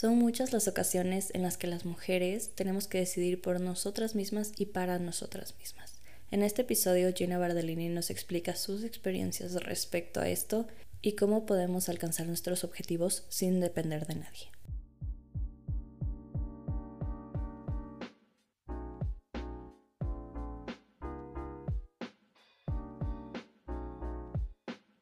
Son muchas las ocasiones en las que las mujeres tenemos que decidir por nosotras mismas y para nosotras mismas. En este episodio, Gina Bardellini nos explica sus experiencias respecto a esto y cómo podemos alcanzar nuestros objetivos sin depender de nadie.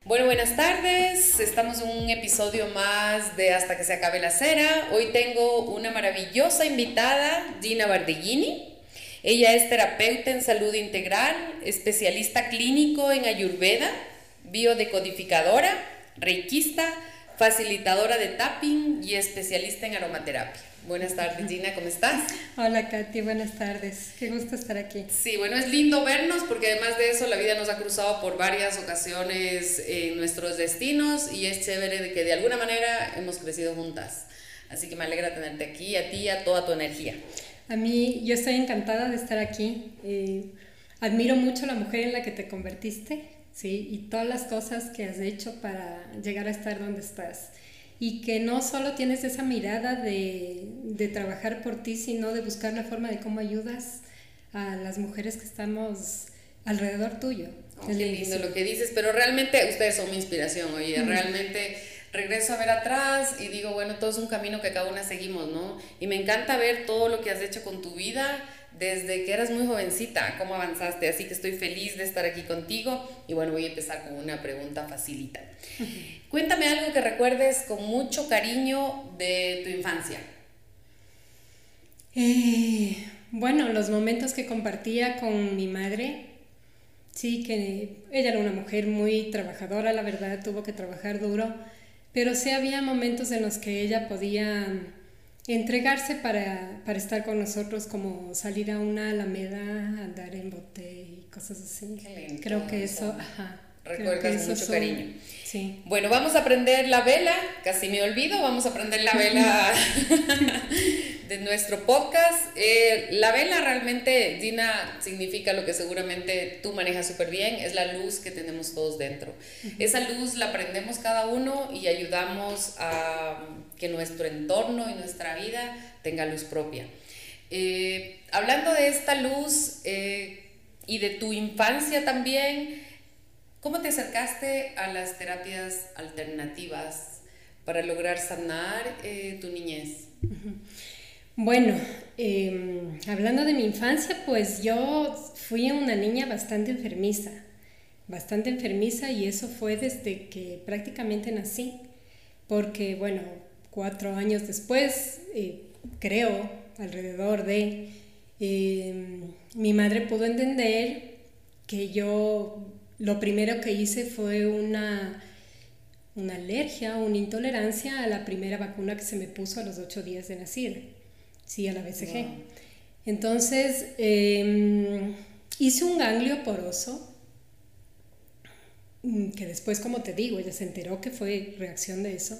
Bueno, buenas tardes. Estamos en un episodio más de Hasta que se acabe la cera. Hoy tengo una maravillosa invitada, Gina Bardellini. Ella es terapeuta en salud integral, especialista clínico en ayurveda, biodecodificadora, reikista, facilitadora de tapping y especialista en aromaterapia. Buenas tardes, Gina, ¿cómo estás? Hola, Katy, buenas tardes. Qué gusto estar aquí. Sí, bueno, es lindo vernos porque además de eso la vida nos ha cruzado por varias ocasiones en nuestros destinos y es chévere de que de alguna manera hemos crecido juntas. Así que me alegra tenerte aquí, a ti y a toda tu energía. A mí, yo estoy encantada de estar aquí. Eh, admiro mucho la mujer en la que te convertiste, ¿sí? Y todas las cosas que has hecho para llegar a estar donde estás y que no solo tienes esa mirada de, de, trabajar por ti, sino de buscar la forma de cómo ayudas a las mujeres que estamos alrededor tuyo. Oh, qué lindo lo que dices, pero realmente ustedes son mi inspiración, oye, realmente regreso a ver atrás y digo, bueno, todo es un camino que cada una seguimos, ¿no? Y me encanta ver todo lo que has hecho con tu vida desde que eras muy jovencita, cómo avanzaste, así que estoy feliz de estar aquí contigo y bueno, voy a empezar con una pregunta facilita. Cuéntame algo que recuerdes con mucho cariño de tu infancia. Eh, bueno, los momentos que compartía con mi madre, sí, que ella era una mujer muy trabajadora, la verdad, tuvo que trabajar duro, pero sí había momentos en los que ella podía entregarse para, para, estar con nosotros, como salir a una alameda, andar en bote y cosas así. Creo que eso, ajá. Recuerdas con mucho cariño. Sí. Bueno, vamos a aprender la vela, casi me olvido, vamos a aprender la vela de nuestro podcast. Eh, la vela realmente, Dina, significa lo que seguramente tú manejas súper bien, es la luz que tenemos todos dentro. Esa luz la prendemos cada uno y ayudamos a que nuestro entorno y nuestra vida tenga luz propia. Eh, hablando de esta luz eh, y de tu infancia también, ¿cómo te acercaste a las terapias alternativas para lograr sanar eh, tu niñez? Bueno, em, hablando de mi infancia, pues yo fui una niña bastante enfermiza, bastante enfermiza y eso fue desde que prácticamente nací, porque bueno, cuatro años después, eh, creo, alrededor de, em, mi madre pudo entender que yo lo primero que hice fue una, una alergia, una intolerancia a la primera vacuna que se me puso a los ocho días de nacida, sí, a la BCG. Entonces, em, hice un ganglio poroso, mm, que después, como te digo, ella se enteró que fue reacción de eso.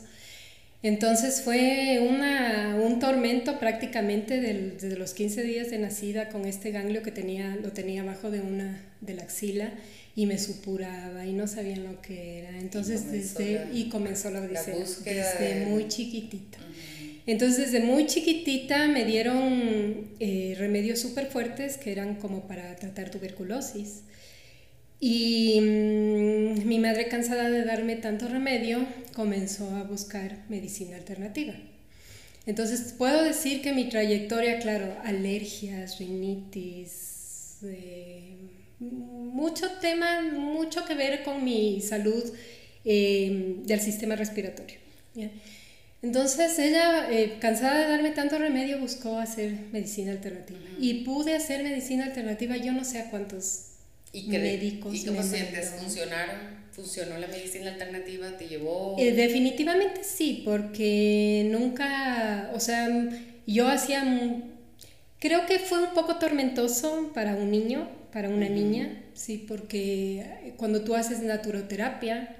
Entonces fue una, un tormento prácticamente desde los 15 días de nacida con este ganglio que tenía, lo tenía abajo de una de la axila y me supuraba y no sabían lo que era. Entonces y desde y comenzó la odisea desde muy chiquitita. Entonces desde muy chiquitita me dieron eh, remedios súper fuertes que eran como para tratar tuberculosis. Y mm, mi madre, cansada de darme tanto remedio, comenzó a buscar medicina alternativa. Entonces, puedo decir que mi trayectoria, claro, alergias, rinitis, eh, mucho tema, mucho que ver con mi salud eh, del sistema respiratorio. Entonces ella, eh, cansada de darme tanto remedio, buscó hacer medicina alternativa. Y pude hacer medicina alternativa, yo no sé a cuántos ¿Y médicos. ¿Y cómo sientes? ¿Funcionaron? ¿Funcionó la medicina alternativa? ¿Te llevó? Eh, definitivamente sí, porque nunca, o sea, yo hacía, creo que fue un poco tormentoso para un niño, para una niña, sí, porque cuando tú haces naturoterapia,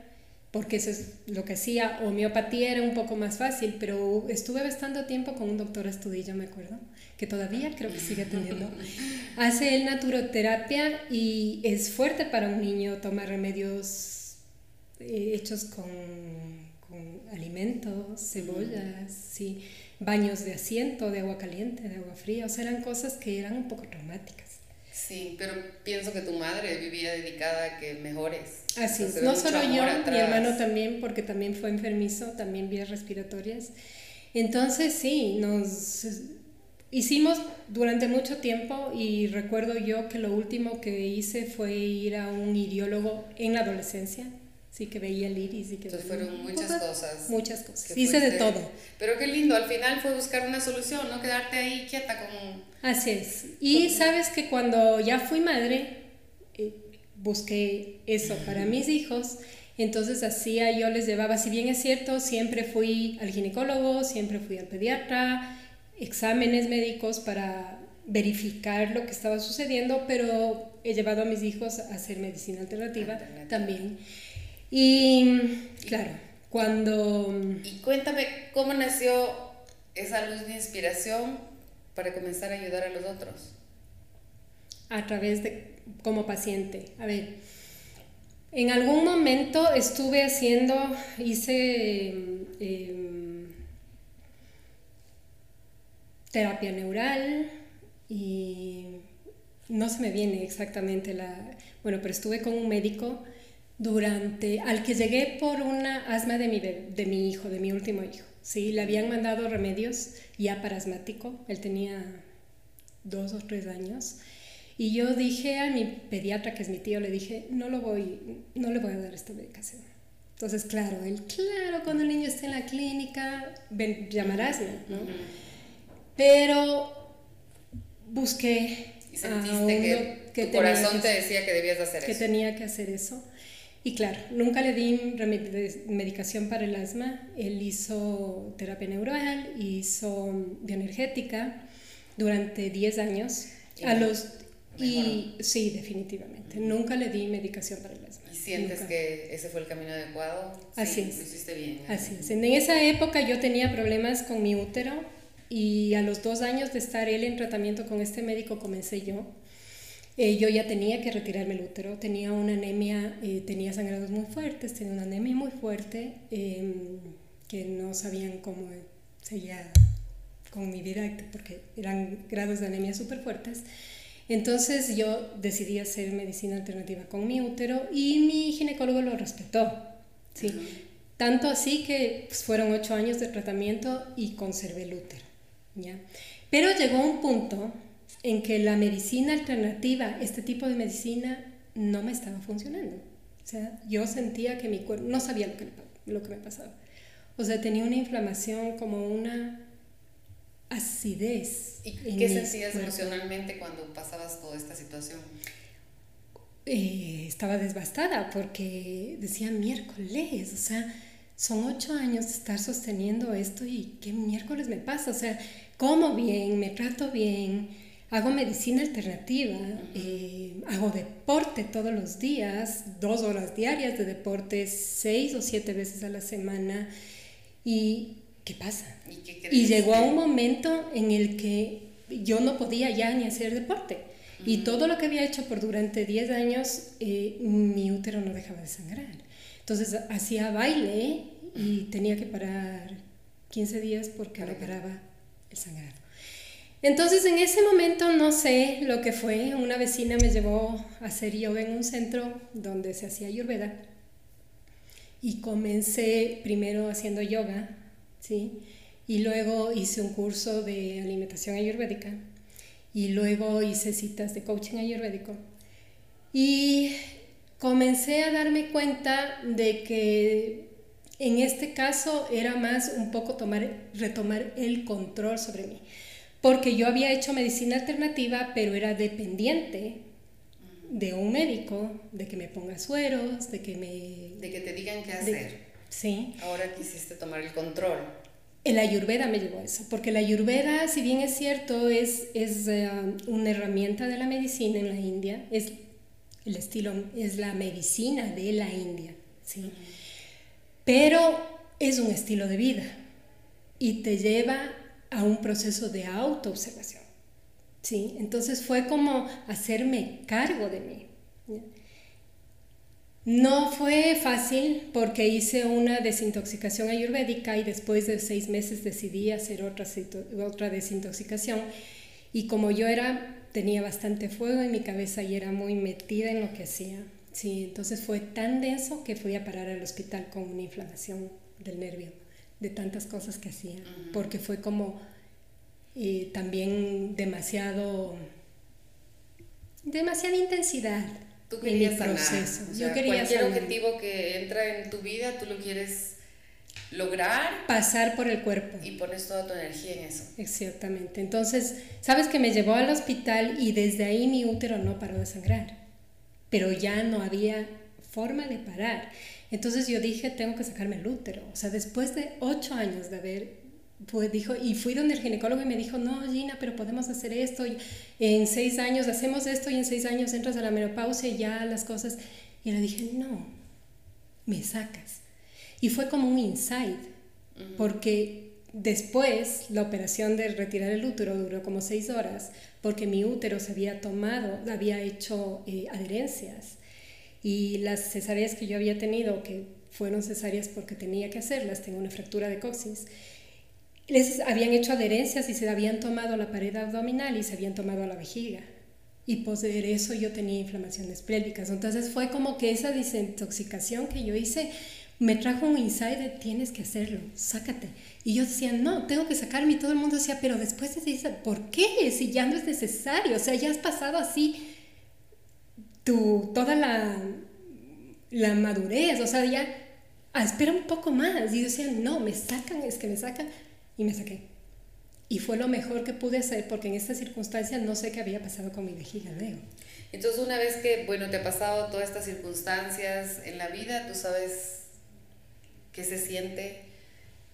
porque eso es lo que hacía, homeopatía era un poco más fácil, pero estuve bastante tiempo con un doctor Astudillo, me acuerdo, que todavía creo que sigue atendiendo. Hace el naturoterapia y es fuerte para un niño tomar remedios eh, hechos con, con, alimentos, cebollas, sí. Baños de asiento, de agua caliente, de agua fría, o sea, eran cosas que eran un poco traumáticas. Sí, pero pienso que tu madre vivía dedicada a que mejores. Así es, no solo yo, mi hermano también, porque también fue enfermizo, también vías respiratorias. Entonces, sí, nos hicimos durante mucho tiempo y recuerdo yo que lo último que hice fue ir a un iriólogo en la adolescencia sí que veía el iris y que Entonces fueron muchas cosas. Muchas cosas. Hice de todo. Pero qué lindo, al final fue buscar una solución, no quedarte ahí quieta como... Así es. Y sabes que cuando ya fui madre, eh, busqué eso para mis hijos. Entonces hacía, yo les llevaba, si bien es cierto, siempre fui al ginecólogo, siempre fui al pediatra, exámenes médicos para verificar lo que estaba sucediendo, pero he llevado a mis hijos a hacer medicina alternativa. también. Y claro, cuando... Y cuéntame, ¿cómo nació esa luz de inspiración para comenzar a ayudar a los otros? A través de, como paciente. A ver, en algún momento estuve haciendo, hice em, terapia neural y no se me viene exactamente la... Bueno, pero estuve con un médico durante, al que llegué por una asma de mi, de mi hijo, de mi último hijo. Sí, le habían mandado remedios ya para asmático, él tenía dos o tres años. Y yo dije a mi pediatra, que es mi tío, le dije, no, lo voy, no le voy a dar esta medicación. Entonces, claro, él, claro, cuando el niño esté en la clínica, ven, llamarás, ¿no? Pero busqué... Y sentiste que, tu corazón te decía que debías hacer eso. Que tenía que hacer eso. Y claro, nunca le di medicación para el asma. Él hizo terapia neural, hizo bioenergética durante 10 años. Y a los y sí, definitivamente. Nunca le di medicación para el asma. ¿Y sientes que ese fue el camino adecuado? Así es. Lo hiciste bien. Así es. En esa época yo tenía problemas con mi útero y a los dos años de estar él en tratamiento con este médico comencé yo. Eh, yo ya tenía que retirarme el útero, tenía una anemia, eh, tenía sangrados muy fuertes, tenía una anemia muy fuerte em, que no sabían cómo seguía con mi vida porque eran grados de anemia súper fuertes. Entonces yo decidí hacer medicina alternativa con mi útero y mi ginecólogo lo respetó. ¿sí? Tanto así que pues, fueron ocho años de tratamiento y conservé el útero. ¿ya? Pero llegó un punto en que la medicina alternativa, este tipo de medicina, no me estaba funcionando. O sea, yo sentía que mi cuerpo, no sabía lo que, lo que me pasaba. O sea, tenía una inflamación como una acidez. ¿Y qué sentías emocionalmente cuando pasabas toda esta situación? Eh, estaba devastada porque decía miércoles, o sea, son ocho años de estar sosteniendo esto y qué miércoles me pasa, o sea, como bien, me trato bien, hago medicina alternativa, eh, hago deporte todos los días, dos horas diarias de deporte, seis o siete veces a la semana. ¿Y qué pasa? ¿Y, llegó a un momento en el que yo no podía ya ni hacer deporte. Y todo lo que había hecho por durante 10 años, eh, mi útero no dejaba de sangrar. Entonces hacía baile y tenía que parar 15 días porque no paraba el sangrado. Entonces en ese momento no sé lo que fue, una vecina me llevó a hacer yoga en un centro donde se hacía ayurveda. Y comencé primero haciendo yoga, ¿sí? Y luego hice un curso de alimentación ayurvédica. Y luego hice citas de coaching ayurvédico. Y comencé a darme cuenta de que en este caso era más un poco tomar, retomar el control sobre mí porque yo había hecho medicina alternativa, pero era dependiente de un médico, de que me ponga sueros, de que me... De que te digan qué hacer. sí. Ahora quisiste tomar el control. El ayurveda me llevó a eso, porque la ayurveda, si bien es cierto, es, es eh, una herramienta de la medicina en la India, es el estilo, es la medicina de la India, ¿sí? Pero es un estilo de vida y te lleva a un proceso de autoobservación. ¿sí? Entonces fue como hacerme cargo de mí. No fue fácil porque hice una desintoxicación ayurvédica y después de seis meses decidí hacer otra, otra desintoxicación. Y como yo era, tenía bastante fuego en mi cabeza y era muy metida en lo que hacía. Sí, entonces fue tan denso que fui a parar al hospital con una inflamación del nervio, de tantas cosas que hacía, porque fue como eh, también demasiado, demasiada intensidad Tú querías sanar. Yo quería cualquier objetivo que entra en tu vida, tú lo quieres lograr. Pasar por el cuerpo. Y pones toda tu energía en eso. Exactamente. Entonces, sabes que me llevó al hospital y desde ahí mi útero no paró de sangrar. Pero ya no había forma de parar. Entonces yo dije, tengo que sacarme el útero. O sea, después de ocho años de haber pues dijo, y fui donde el ginecólogo y me dijo, no, Gina, pero podemos hacer esto, y en seis años hacemos esto y en seis años entras a la menopausia y ya las cosas. Y le dije, no, me sacas. Y fue como un insight, porque después la operación de retirar el útero duró como seis horas, porque mi útero se había tomado, había hecho eh, adherencias. Y las cesáreas que yo había tenido, que fueron cesáreas porque tenía que hacerlas, tengo una fractura de coxis, les habían hecho adherencias y se habían tomado la pared abdominal y se habían tomado la vejiga. Y por eso yo tenía inflamaciones pélvicas. Entonces fue como que esa desintoxicación que yo hice me trajo un insight de tienes que hacerlo, sácate. Y yo decía, no, tengo que sacarme. Y todo el mundo decía, pero después se dice, ¿por qué? Si ya no es necesario. O sea, ya has pasado así tu, toda la, la madurez. O sea, ya ah, espera un poco más. Y yo decía, no, me sacan, es que me sacan y me saqué. Y fue lo mejor que pude hacer porque en esta circunstancia no sé qué había pasado con mi vejiga luego. Entonces una vez que, bueno, te ha pasado todas estas circunstancias en la vida, tú sabes qué se siente,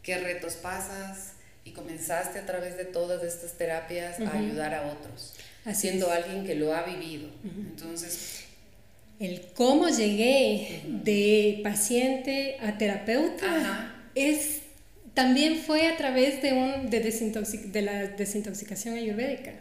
qué retos pasas y comenzaste a través de todas estas terapias a ayudar a otros, siendo alguien que lo ha vivido. Entonces... El cómo llegué de paciente a terapeuta es también fue a través de, un, de, de la desintoxicación ayurvédica.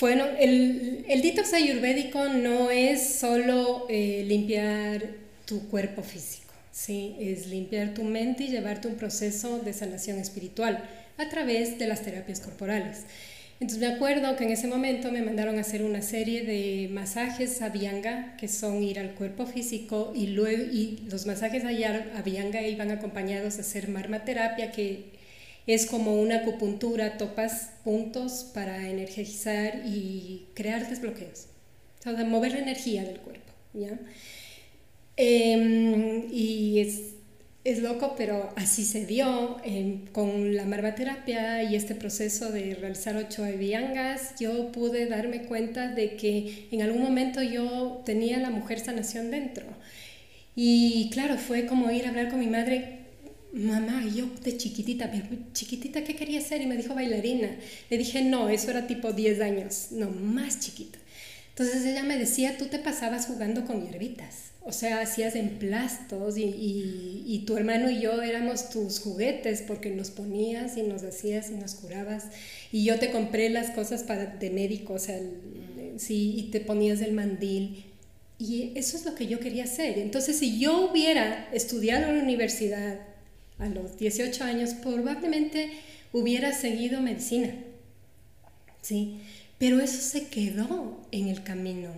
Bueno, el, el detox ayurvédico no es solo eh, limpiar tu cuerpo físico, ¿sí? es limpiar tu mente y llevarte un proceso de sanación espiritual a través de las terapias corporales. Entonces me acuerdo que en ese momento me mandaron a hacer una serie de masajes a Vianga, que son ir al cuerpo físico, y, luego, y los masajes a Vianga iban acompañados de hacer marmaterapia, que es como una acupuntura, topas puntos para energizar y crear desbloqueos, o sea, mover la energía del cuerpo. ¿ya? Em, y es es loco, pero así se dio em, con la marvaterapia y este proceso de realizar ocho viangas. Yo pude darme cuenta de que en algún momento yo tenía la mujer sanación dentro. Y claro, fue como ir a hablar con mi madre. Mamá, yo de chiquitita, chiquitita, ¿qué quería ser? Y me dijo bailarina. Le dije, no, eso era tipo 10 años, no, más chiquita. Entonces ella me decía, tú te pasabas jugando con hierbitas o sea, hacías emplastos y, y, y, tu hermano y yo éramos tus juguetes porque nos ponías y nos hacías y nos curabas. Y yo te compré las cosas para, de médico, o sea, sí, y te ponías el mandil. Y eso es lo que yo quería hacer. Entonces, si yo hubiera estudiado en la universidad a los 18 años, probablemente hubiera seguido medicina. ¿Sí? Pero eso se quedó en el camino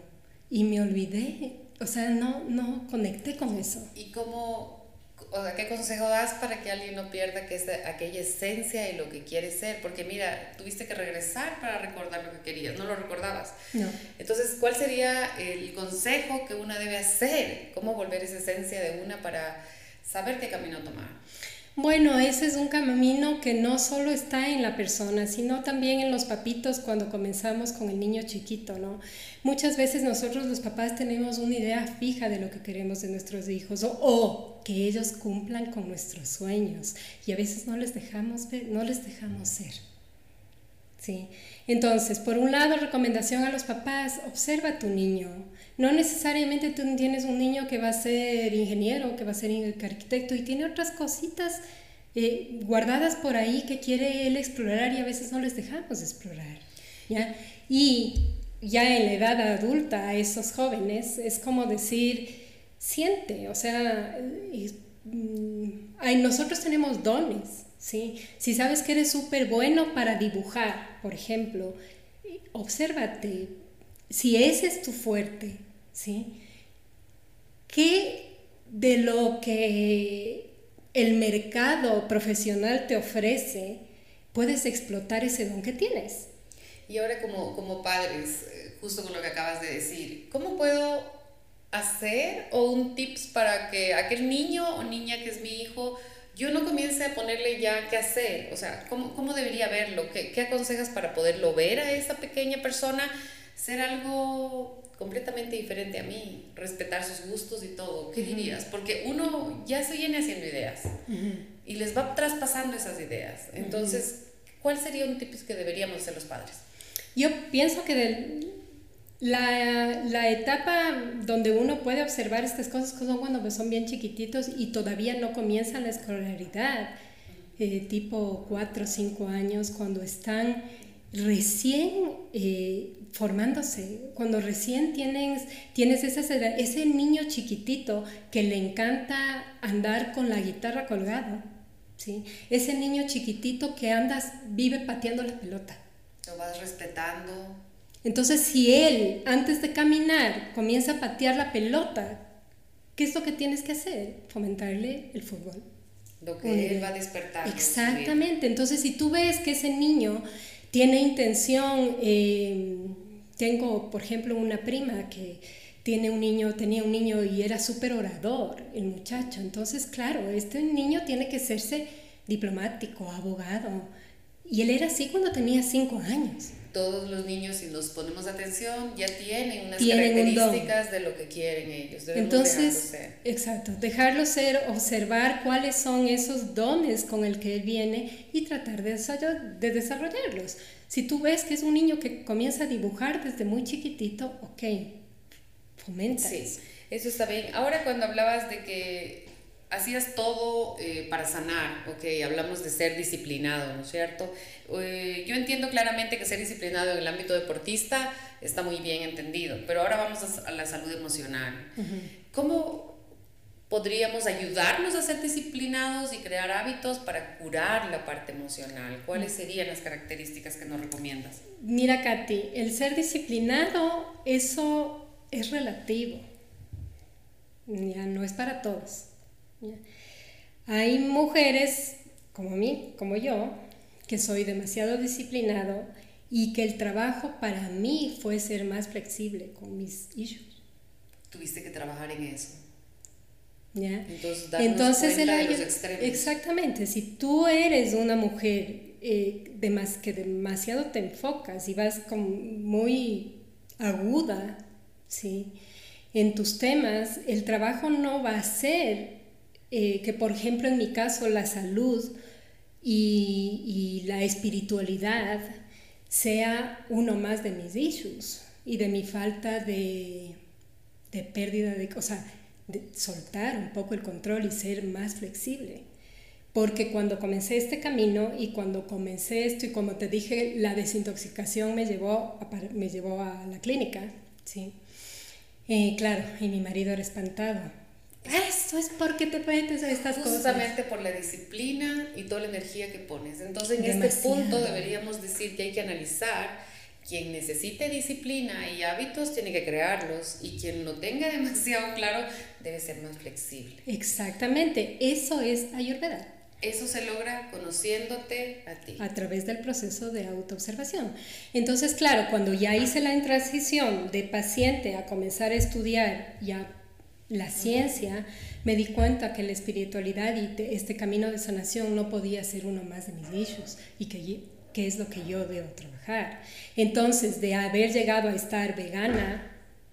y me olvidé o sea, no, no conecté con eso. ¿Y cómo, o sea, qué consejo das para que alguien no pierda que aquella esencia y lo que quiere ser? Porque mira, tuviste que regresar para recordar lo que querías, no lo recordabas. No. Entonces, ¿cuál sería el consejo que una debe hacer? ¿Cómo volver esa esencia de una para saber qué camino tomar? Bueno, ese es un camino que no solo está en la persona, sino también en los papitos cuando comenzamos con el niño chiquito, ¿no? Muchas veces nosotros los papás tenemos una idea fija de lo que queremos de nuestros hijos o, que ellos cumplan con nuestros sueños y a veces no les dejamos ver, no les dejamos ser. ¿Sí? Entonces, por un lado, recomendación a los papás, observa a tu niño. No necesariamente tú tienes un niño que va a ser ingeniero, que va a ser arquitecto y tiene otras cositas eh, guardadas por ahí que quiere él explorar y a veces no les dejamos explorar. ¿ya? Y ya en la edad adulta a esos jóvenes es como decir, siente, o sea, mm, nosotros tenemos dones, ¿sí? Si sabes que eres súper bueno para dibujar, por ejemplo, obsérvate, si ese es tu fuerte, ¿sí? ¿Qué de lo que el mercado profesional te ofrece puedes explotar ese don que tienes? Y ahora como, como padres, eh, justo con lo que acabas de decir, ¿cómo puedo hacer o un tips para que aquel niño o niña que es mi hijo, yo no comience a ponerle ya qué hacer? O sea, ¿cómo, cómo debería verlo? ¿Qué, ¿Qué aconsejas para poderlo ver a esa pequeña persona? Ser algo completamente diferente a mí, respetar sus gustos y todo. ¿Qué dirías? Porque uno ya se viene haciendo ideas y les va traspasando esas ideas. Entonces, ¿cuál sería un tips que deberíamos hacer los padres? Yo pienso que la, la, etapa donde uno puede observar estas cosas son cuando son bien chiquititos y todavía no comienzan la escolaridad, eh, tipo 4 o 5 años, cuando están recién eh, formándose, cuando recién tienes, tienes ese niño chiquitito que le encanta andar con la guitarra colgado, ¿sí? ese niño chiquitito que andas, vive pateando la pelota lo vas respetando. Entonces, si él, antes de caminar, comienza a patear la pelota, ¿qué es lo que tienes que hacer? Fomentarle el fútbol. Lo que él va a despertar. Exactamente. Entonces, si tú ves que ese niño tiene intención, eh, tengo, por ejemplo, una prima que tiene un niño, tenía un niño y era súper orador, el muchacho. Entonces, claro, este niño tiene que serse diplomático, abogado, y él era así cuando tenía cinco años. Todos los niños, si nos ponemos atención, ya tienen unas características de lo que quieren ellos. Entonces, exacto, dejarlo ser, observar cuáles son esos dones con el que él viene y tratar de, de desarrollarlos. Si tú ves que es un niño que comienza a dibujar desde muy chiquitito, ok, fomenta. Sí, eso está bien. Ahora cuando hablabas de que hacías todo eh, para sanar, ok, hablamos de ser disciplinado, ¿no es cierto? Eh, yo entiendo claramente que ser disciplinado en el ámbito deportista está muy bien entendido, pero ahora vamos a, la salud emocional. ¿Cómo podríamos ayudarnos a ser disciplinados y crear hábitos para curar la parte emocional? ¿Cuáles serían las características que nos recomiendas? Mira, Katy, el ser disciplinado, eso es relativo, ya no es para todos. Hay mujeres como mí, como yo, que soy demasiado disciplinado y que el trabajo para mí fue ser más flexible con mis issues. Tuviste que trabajar en eso. ¿Ya? Entonces, exactamente, si tú eres una mujer eh, que demasiado te enfocas y vas como muy aguda, ¿sí? En tus temas, el trabajo no va a ser eh, que por ejemplo en mi caso la salud y, la espiritualidad sea uno más de mis issues y de mi falta de, de pérdida de, o de soltar un poco el control y ser más flexible. Porque cuando comencé este camino y cuando comencé esto y como te dije, la desintoxicación me llevó a, me llevó a la clínica, ¿sí? Eh, claro, y mi marido era espantado esto es porque te metes a estas cosas. Justamente por la disciplina y toda la energía que pones. Entonces, en este punto deberíamos decir que hay que analizar quien necesite disciplina y hábitos tiene que crearlos y quien lo tenga demasiado claro debe ser más flexible. Exactamente, eso es Ayurveda. Eso se logra conociéndote a ti. A través del proceso de autoobservación. Entonces, claro, cuando ya hice la transición de paciente a comenzar a estudiar y a la ciencia, me di cuenta que la espiritualidad y este camino de sanación no podía ser uno más de mis issues y que, que es lo que yo debo trabajar. Entonces, de haber llegado a estar vegana,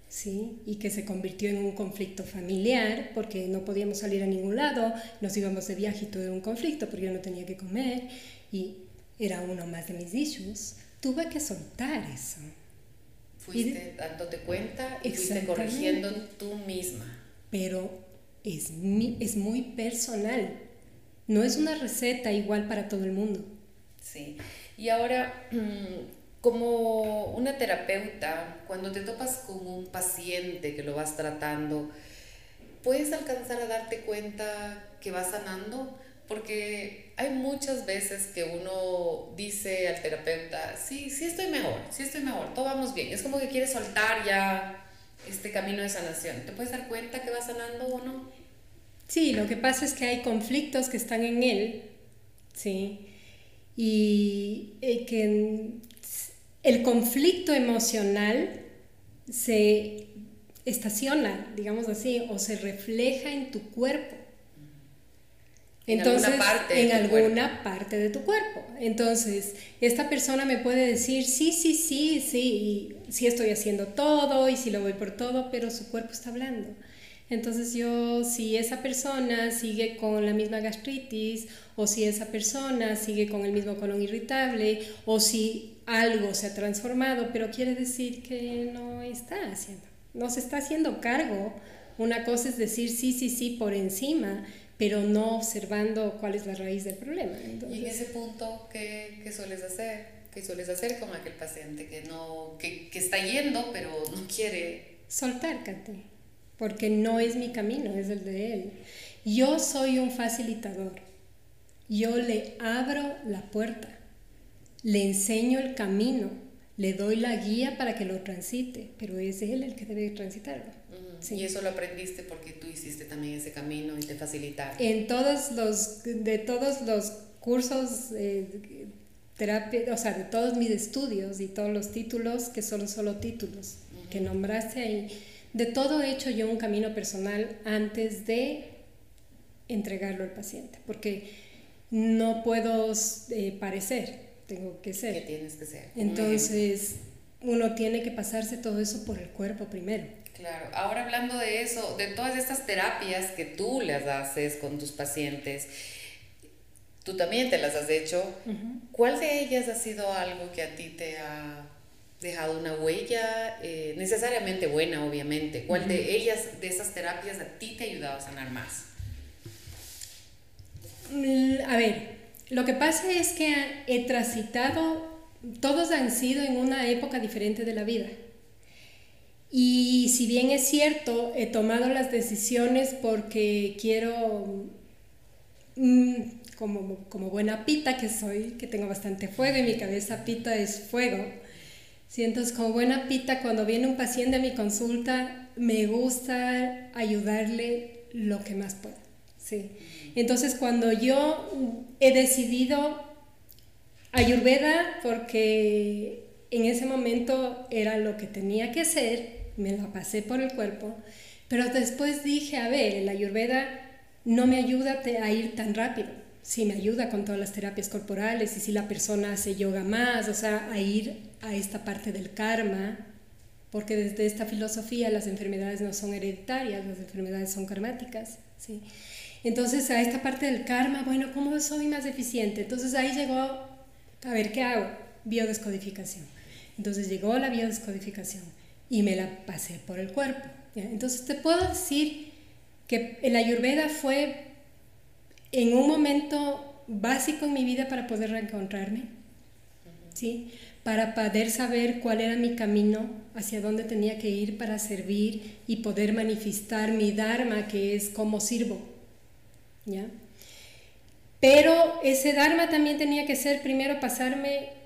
¿sí? y que se convirtió en un conflicto familiar porque no podíamos salir a ningún lado, nos íbamos de viaje y todo era un conflicto porque yo no tenía que comer y era uno más de mis issues, tuve que soltar eso. Fuiste dándote cuenta y fuiste corrigiendo tú misma pero es, es muy personal. No es una receta igual para todo el mundo. Sí. Y ahora, mm, como una terapeuta, cuando te topas con un paciente que lo vas tratando, ¿puedes alcanzar a darte cuenta que va sanando? Porque hay muchas veces que uno dice al terapeuta, sí, sí estoy mejor, sí estoy mejor, todo vamos bien. Es como que quiere soltar ya este camino de sanación. ¿Te puedes dar cuenta que va sanando o no? Sí, lo que pasa es que hay conflictos que están en él, ¿sí? Y eh, que el conflicto emocional se estaciona, digamos así, o se refleja en tu cuerpo. Entonces, en alguna parte, en alguna parte de tu cuerpo. Entonces, esta persona me puede decir, sí, sí, sí, sí, sí estoy haciendo todo y sí lo voy por todo, pero su cuerpo está hablando. Entonces yo, si esa persona sigue con la misma gastritis, o si esa persona sigue con el mismo colon irritable, o si algo se ha transformado, pero quiere decir que no está haciendo, no se está haciendo cargo. Una cosa es decir sí, sí, sí por encima, pero no observando cuál es la raíz del problema. y en ese punto, ¿qué, qué sueles hacer? ¿Qué sueles hacer con aquel paciente que, no, que, que está yendo, pero no quiere? Soltar, Katy, porque no es mi camino, es el de él. Yo soy un facilitador. Yo le abro la puerta, le enseño el camino, le doy la guía para que lo transite, pero es él el que debe transitarlo. Y eso lo aprendiste porque tú hiciste también ese camino y te facilitaron. En todos los, de todos los cursos, eh, terapia, o sea, de todos mis estudios y todos los títulos, que son solo títulos que nombraste ahí, de todo he hecho yo un camino personal antes de entregarlo al paciente, porque no puedo eh, parecer, tengo que ser. Que tienes que ser. Entonces, uno tiene que pasarse todo eso por el cuerpo primero. Claro, ahora hablando de eso, de todas estas terapias que tú las haces con tus pacientes, tú también te las has hecho, ¿cuál de ellas ha sido algo que a ti te ha dejado una huella eh, necesariamente buena, obviamente? ¿Cuál de ellas, de esas terapias, a ti te ha ayudado a sanar más? Mm, a ver, lo que pasa es que he transitado, todos han sido en una época diferente de la vida. Y si bien es cierto, he tomado las decisiones porque quiero, mm, como, como buena pita que soy, que tengo bastante fuego y mi cabeza pita es fuego. siento entonces, como buena pita, cuando viene un paciente a mi consulta, me gusta ayudarle lo que más puedo. Sí. Entonces, cuando yo he decidido Ayurveda, porque en ese momento era lo que tenía que hacer, me la pasé por el cuerpo, pero después dije, a ver, el ayurveda no me ayuda a ir tan rápido, sí me ayuda con todas las terapias corporales y si la persona hace yoga más, o sea, a ir a esta parte del karma, porque desde esta filosofía las enfermedades no son hereditarias, las enfermedades son karmáticas, ¿sí? Entonces a esta parte del karma, bueno, ¿cómo soy más eficiente? Entonces ahí llegó, a ver, ¿qué hago? Biodescodificación. Entonces llegó la biodescodificación y me la pasé por el cuerpo. Entonces te puedo decir que el ayurveda fue en un momento básico en mi vida para poder reencontrarme, ¿sí? para poder saber cuál era mi camino, hacia dónde tenía que ir para servir y poder manifestar mi dharma, que es cómo sirvo. ¿ya? Pero ese dharma también tenía que ser primero pasarme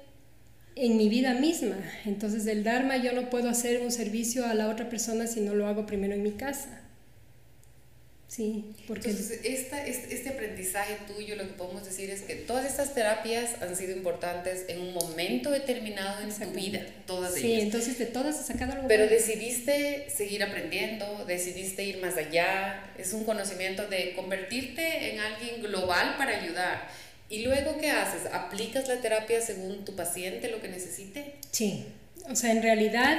en mi vida misma. Entonces del Dharma yo no puedo hacer un servicio a la otra persona si no lo hago primero en mi casa. Sí, porque... Entonces, esta, este, aprendizaje tuyo, lo que podemos decir es que todas estas terapias han sido importantes en un momento determinado en tu vida, todas sí, entonces de todas has sacado algo. Pero decidiste seguir aprendiendo, decidiste ir más allá, es un conocimiento de convertirte en alguien global para ayudar. ¿Y luego qué haces? ¿Aplicas la terapia según tu paciente, lo que necesite? Sí, o sea, en realidad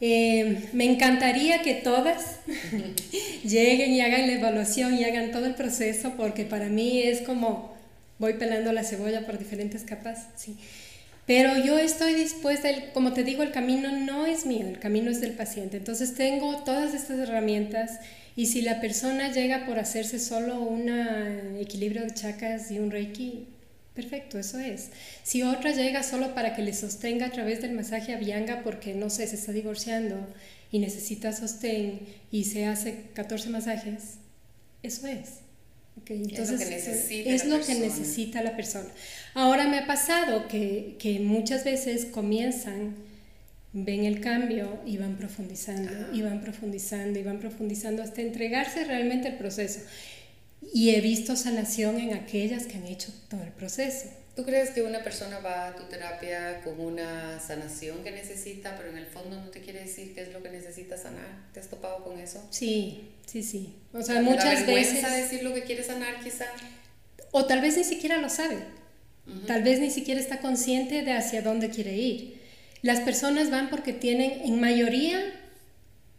eh, me encantaría que todas lleguen y hagan la evaluación y hagan todo el proceso, porque para mí es como voy pelando la cebolla por diferentes capas, sí. Pero yo estoy dispuesta, como te digo, el camino no es mío, el camino es del paciente. Entonces tengo todas estas herramientas y si la persona llega por hacerse solo un equilibrio de chakras y un reiki, Perfecto, eso es. Si otra llega solo para que le sostenga a través del masaje a Bianca porque, no sé, se está divorciando y necesita sostén y se hace 14 masajes, eso es. entonces, es lo, que necesita, la persona. Ahora me ha pasado que, que muchas veces comienzan, ven el cambio y van profundizando, y van profundizando, y van profundizando hasta entregarse realmente el proceso. Y he visto sanación en aquellas que han hecho todo el proceso. ¿Tú crees que una persona va a tu terapia con una sanación que necesita, pero en el fondo no te quiere decir qué es lo que necesita sanar? ¿Te has topado con eso? Sí, sí, sí. O sea, muchas veces... decir lo que quiere sanar quizá? O tal vez ni siquiera lo sabe. Tal vez ni siquiera está consciente de hacia dónde quiere ir. Las personas van porque tienen, en mayoría,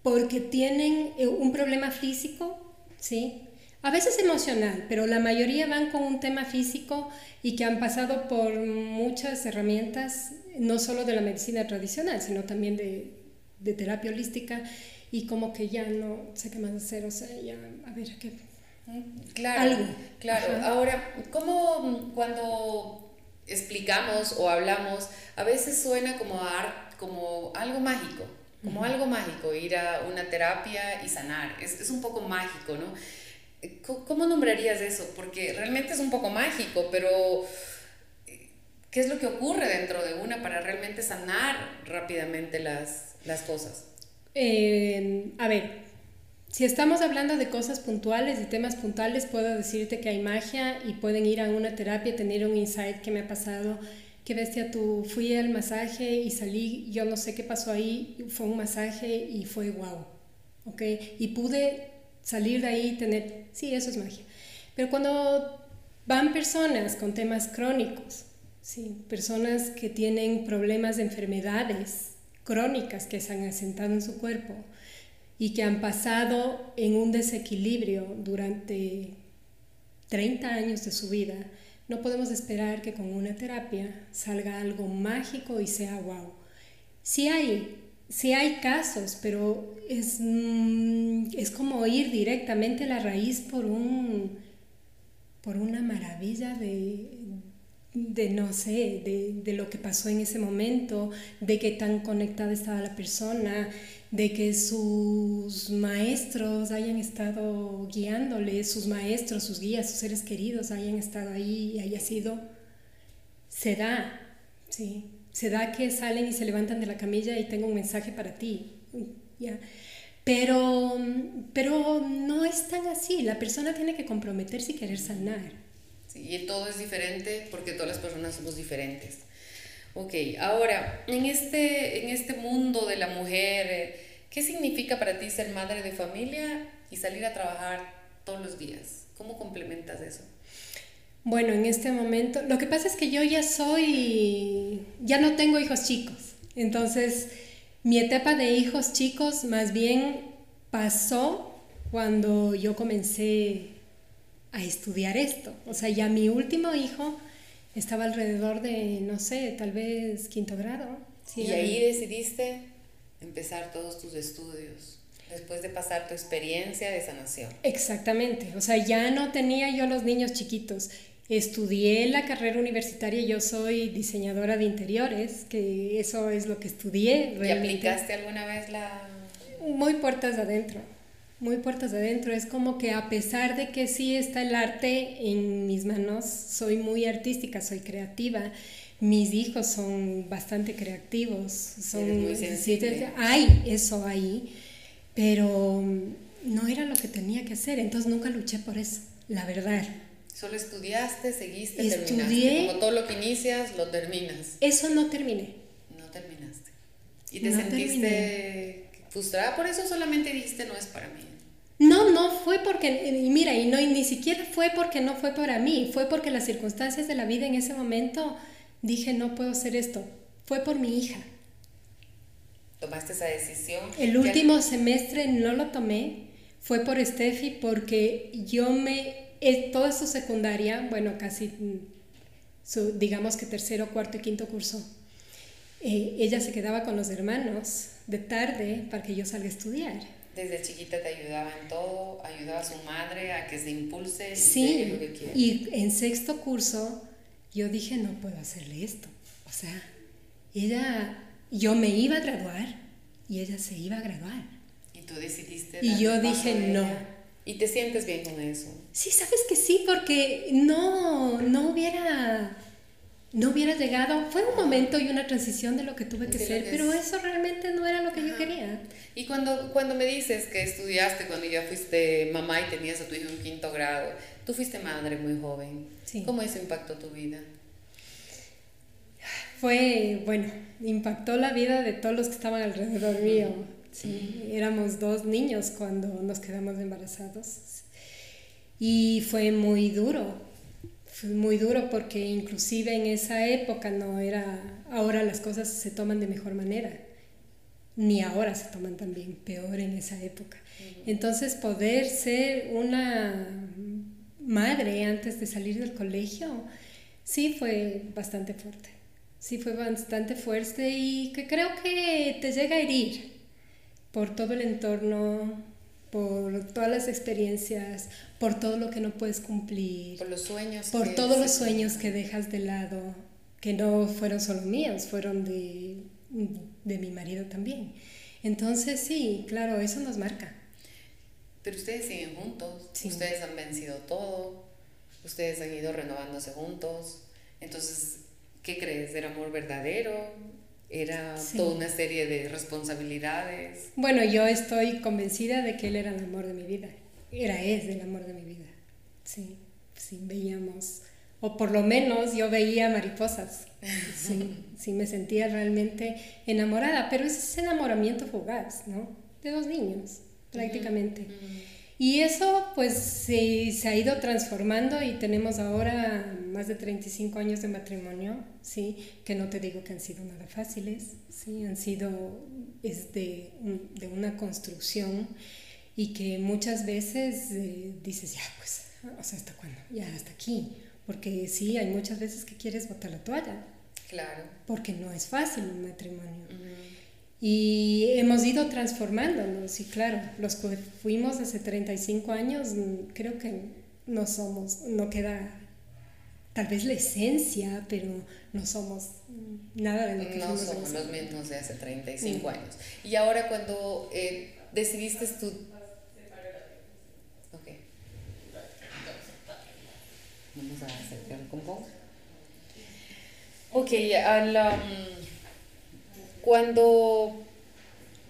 porque tienen eh, un problema físico, ¿sí? A veces emocional, pero la mayoría van con un tema físico y que han pasado por muchas herramientas, no solo de la medicina tradicional, sino también de, de terapia holística y como que ya no sé qué más hacer, o sea, ya, a ver, ¿qué? Claro, claro. Ahora, ¿cómo cuando explicamos o hablamos, a veces suena como, como algo mágico, como algo mágico, ir a una terapia y sanar, es, es un poco mágico, ¿no? ¿Cómo nombrarías eso? Porque realmente es un poco mágico, pero ¿qué es lo que ocurre dentro de una para realmente sanar rápidamente las, las cosas? Eh, a ver, si estamos hablando de cosas puntuales y temas puntuales, puedo decirte que hay magia y pueden ir a una terapia, tener un insight que me ha pasado. Qué bestia, tú fui al masaje y salí, yo no sé qué pasó ahí, fue un masaje y fue wow, ¿ok? Y pude salir de ahí y tener, sí, eso es magia. Pero cuando van personas con temas crónicos, sí, personas que tienen problemas de enfermedades crónicas que se han asentado en su cuerpo y que han pasado en un desequilibrio durante 30 años de su vida, no podemos esperar que con una terapia salga algo mágico y sea wow. Sí hay sí hay casos, pero es, mm, es como ir directamente a la raíz por, un, por una maravilla de, de no sé, de, de, lo que pasó en ese momento, de qué tan conectada estaba la persona, de que sus maestros hayan estado guiándole, sus maestros, sus guías, sus seres queridos hayan estado ahí y haya sido, se da, sí se da que salen y se levantan de la camilla y tengo un mensaje para ti. ¿ya? Pero, pero no es tan así. La persona tiene que comprometerse y querer sanar. Sí, y todo es diferente porque todas las personas somos diferentes. Ok, ahora, en este, en este mundo de la mujer, ¿qué significa para ti ser madre de familia y salir a trabajar todos los días? ¿Cómo complementas eso? Bueno, en este momento, lo que pasa es que yo ya soy, ya no tengo hijos chicos, entonces mi etapa de hijos chicos más bien pasó cuando yo comencé a estudiar esto. O sea, ya mi último hijo estaba alrededor de, no sé, tal vez quinto grado. y ahí decidiste empezar todos tus estudios después de pasar tu experiencia de sanación. Exactamente, o sea, ya no tenía yo los niños chiquitos. Estudié la carrera universitaria, yo soy diseñadora de interiores, que eso es lo que estudié. ¿Y aplicaste alguna vez la...? Muy puertas adentro, muy puertas adentro. Es como que a pesar de que sí está el arte en mis manos, soy muy artística, soy creativa. Mis hijos son bastante creativos, son muy sensibles. Hay eso ahí, pero no era lo que tenía que hacer, entonces nunca luché por eso, la verdad. Solo estudiaste, seguiste, Estudié, Como todo lo que inicias, lo terminas. Eso no terminé. No terminaste. ¿Y te sentiste frustrada por eso? Solamente dijiste, no es para mí. No, no fue porque, y mira, y no, ni siquiera fue porque no fue para mí, fue porque las circunstancias de la vida en ese momento dije, no puedo hacer esto. Fue por mi hija. ¿Tomaste esa decisión? El último semestre no lo tomé, fue por Steffi porque yo me todo eso secundaria, bueno, casi su, digamos que tercero, cuarto y quinto curso, eh, ella se quedaba con los hermanos de tarde para que yo salga a estudiar. Desde chiquita te ayudaba en todo, ayudaba a su madre a que se impulse sí, y en sexto curso yo dije, no puedo hacerle esto. O sea, ella, yo me iba a graduar y ella se iba a graduar. Y tú decidiste. Y yo dije, no. ¿Y te sientes bien con eso? Sí, sabes que sí, porque no, no hubiera no hubiera llegado. Fue un momento y una transición de lo que tuve que ser, pero eso realmente no era lo que yo quería. Y cuando, cuando me dices que estudiaste, cuando ya fuiste mamá y tenías a tu hijo en quinto grado, tú fuiste madre muy joven. ¿Cómo eso impactó tu vida? Fue, bueno, impactó la vida de todos los que estaban alrededor mío. Sí, éramos dos niños cuando nos quedamos embarazados. Y fue muy duro, fue muy duro porque inclusive en esa época no era, ahora las cosas se toman de mejor manera, ni ahora se toman tan bien, peor en esa época. Entonces poder ser una madre antes de salir del colegio, sí fue bastante fuerte, sí fue bastante fuerte y que creo que te llega a herir por todo el entorno, por todas las experiencias, por todo lo que no puedes cumplir, por los sueños, por todos los sueños que dejas de lado, que no fueron solo míos, fueron de, de mi marido también. Entonces sí, claro, eso nos marca. Pero ustedes siguen juntos, ustedes han vencido todo, ustedes han ido renovándose juntos. Entonces, ¿qué crees? ¿Era amor verdadero? Era toda una serie de responsabilidades. Bueno, yo estoy convencida de que él era el amor de mi vida. Era, es el amor de mi vida. Sí, sí, veíamos, o por lo menos yo veía mariposas. Sí, sí, me sentía realmente enamorada, pero ese es enamoramiento fugaz, ¿no? De dos niños, prácticamente. Y eso pues se, se, ha ido transformando y tenemos ahora más de 35 años de matrimonio, ¿sí? que no te digo que han sido nada fáciles, ¿sí? han sido es de, de una construcción y que muchas veces eh, dices, ya pues, o sea, ¿hasta cuándo? Ya, hasta aquí. Porque sí, hay muchas veces que quieres botar la toalla. Claro. Porque no es fácil un matrimonio. Y hemos ido transformándonos, y claro, los que fuimos hace 35 años, mm, creo que no somos, no queda tal vez la esencia, pero no somos nada de lo que No somos los mismos de hace 35 años. Y ahora cuando eh, decidiste estudiar... Ok. Vamos a acercar un poco. Ok, al... Um, cuando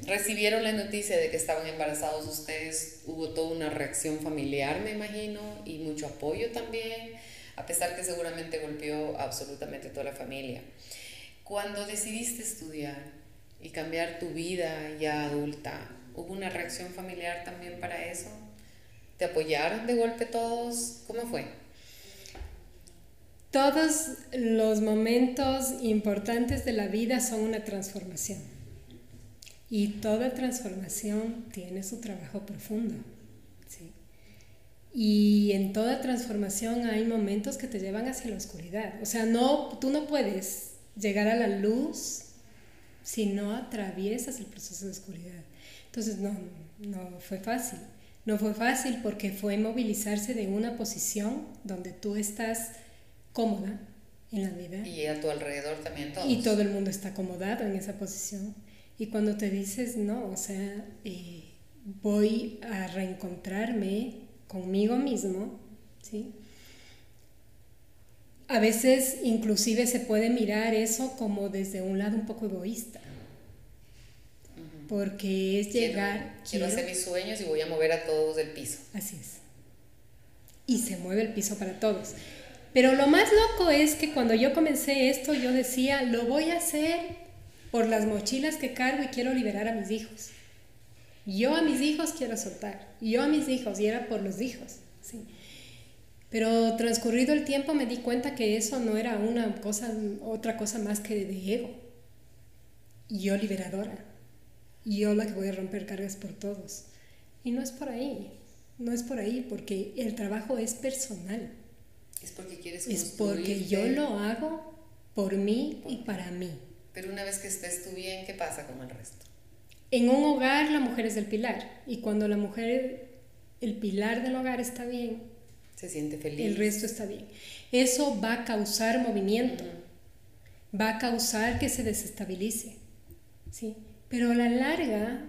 recibieron la noticia de que estaban embarazados ustedes, hubo toda una reacción familiar, me imagino, y mucho apoyo también, a pesar que seguramente golpeó absolutamente toda la familia. Cuando decidiste estudiar y cambiar tu vida ya adulta, ¿hubo una reacción familiar también para eso? ¿Te apoyaron de golpe todos? ¿Cómo fue? Todos los momentos importantes de la vida son una transformación. Y toda transformación tiene su trabajo profundo. Y en toda transformación hay momentos que te llevan hacia la oscuridad. O sea, no, tú no puedes llegar a la luz si no atraviesas el proceso de oscuridad. Entonces, no, no fue fácil. No fue fácil porque fue movilizarse de una posición donde tú estás cómoda en la vida. Y a tu alrededor también todos. Y todo el mundo está acomodado en esa posición. Y cuando te dices, no, o sea, eh, voy a reencontrarme conmigo mismo, ¿sí? A veces inclusive se puede mirar eso como desde un lado un poco egoísta. Porque es llegar... Quiero, quiero hacer mis sueños y voy a mover a todos del piso. Así es. Y se mueve el piso para todos. Pero lo más loco es que cuando yo comencé esto, yo decía, lo voy a hacer por las mochilas que cargo y quiero liberar a mis hijos. Yo a mis hijos quiero soltar. Yo a mis hijos, y era por los hijos. ¿sí? Pero transcurrido el tiempo me di cuenta que eso no era una cosa, otra cosa más que de ego. Yo liberadora. Yo la que voy a romper cargas por todos. Y no es por ahí. No es por ahí, porque el trabajo es personal. Es porque quieres Es porque yo lo hago por mí y para mí. Pero una vez que estés tú bien, ¿qué pasa con el resto? En un hogar la mujer es el pilar y cuando la mujer, el pilar del hogar está bien, Se siente feliz. El resto está bien. Eso va a causar movimiento, va a causar que se desestabilice, ¿sí? Pero a la larga,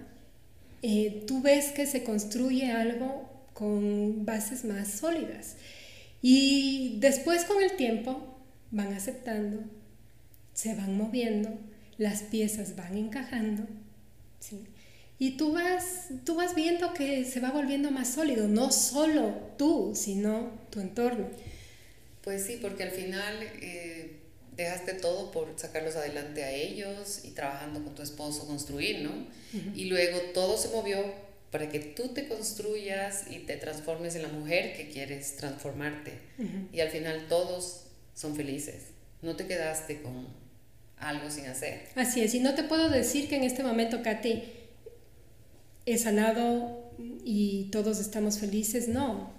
eh, tú ves que se construye algo con bases más sólidas. Y después con el tiempo van aceptando, se van moviendo, las piezas van encajando, ¿sí? Y tú vas, tú vas viendo que se va volviendo más sólido, no solo tú, sino tu entorno. Pues sí, porque al final eh, dejaste todo por sacarlos adelante a ellos y trabajando con tu esposo construir, ¿no? Y luego todo se movió para que tú te construyas y te transformes en la mujer que quieres transformarte. Y al final todos son felices. No te quedaste con algo sin hacer. Así es, y no te puedo decir que en este momento, Katy, he sanado y todos estamos felices, no.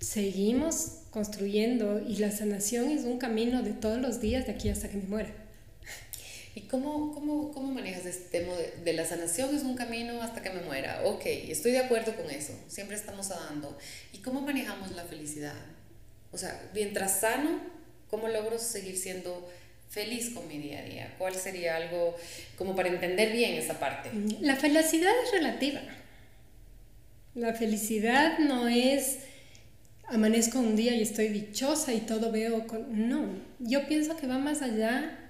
Seguimos construyendo y la sanación es un camino de todos los días de aquí hasta que me muera. ¿Y cómo, cómo, cómo manejas este tema de, de, la sanación es un camino hasta que me muera? Ok, estoy de acuerdo con eso, siempre estamos dando. ¿Y cómo manejamos la felicidad? O sea, mientras sano, ¿cómo logro seguir siendo feliz con mi día a día? ¿Cuál sería algo como para entender bien esa parte? La felicidad es relativa. La felicidad no es amanezco un día y estoy dichosa y todo veo con... No, yo pienso que va más allá,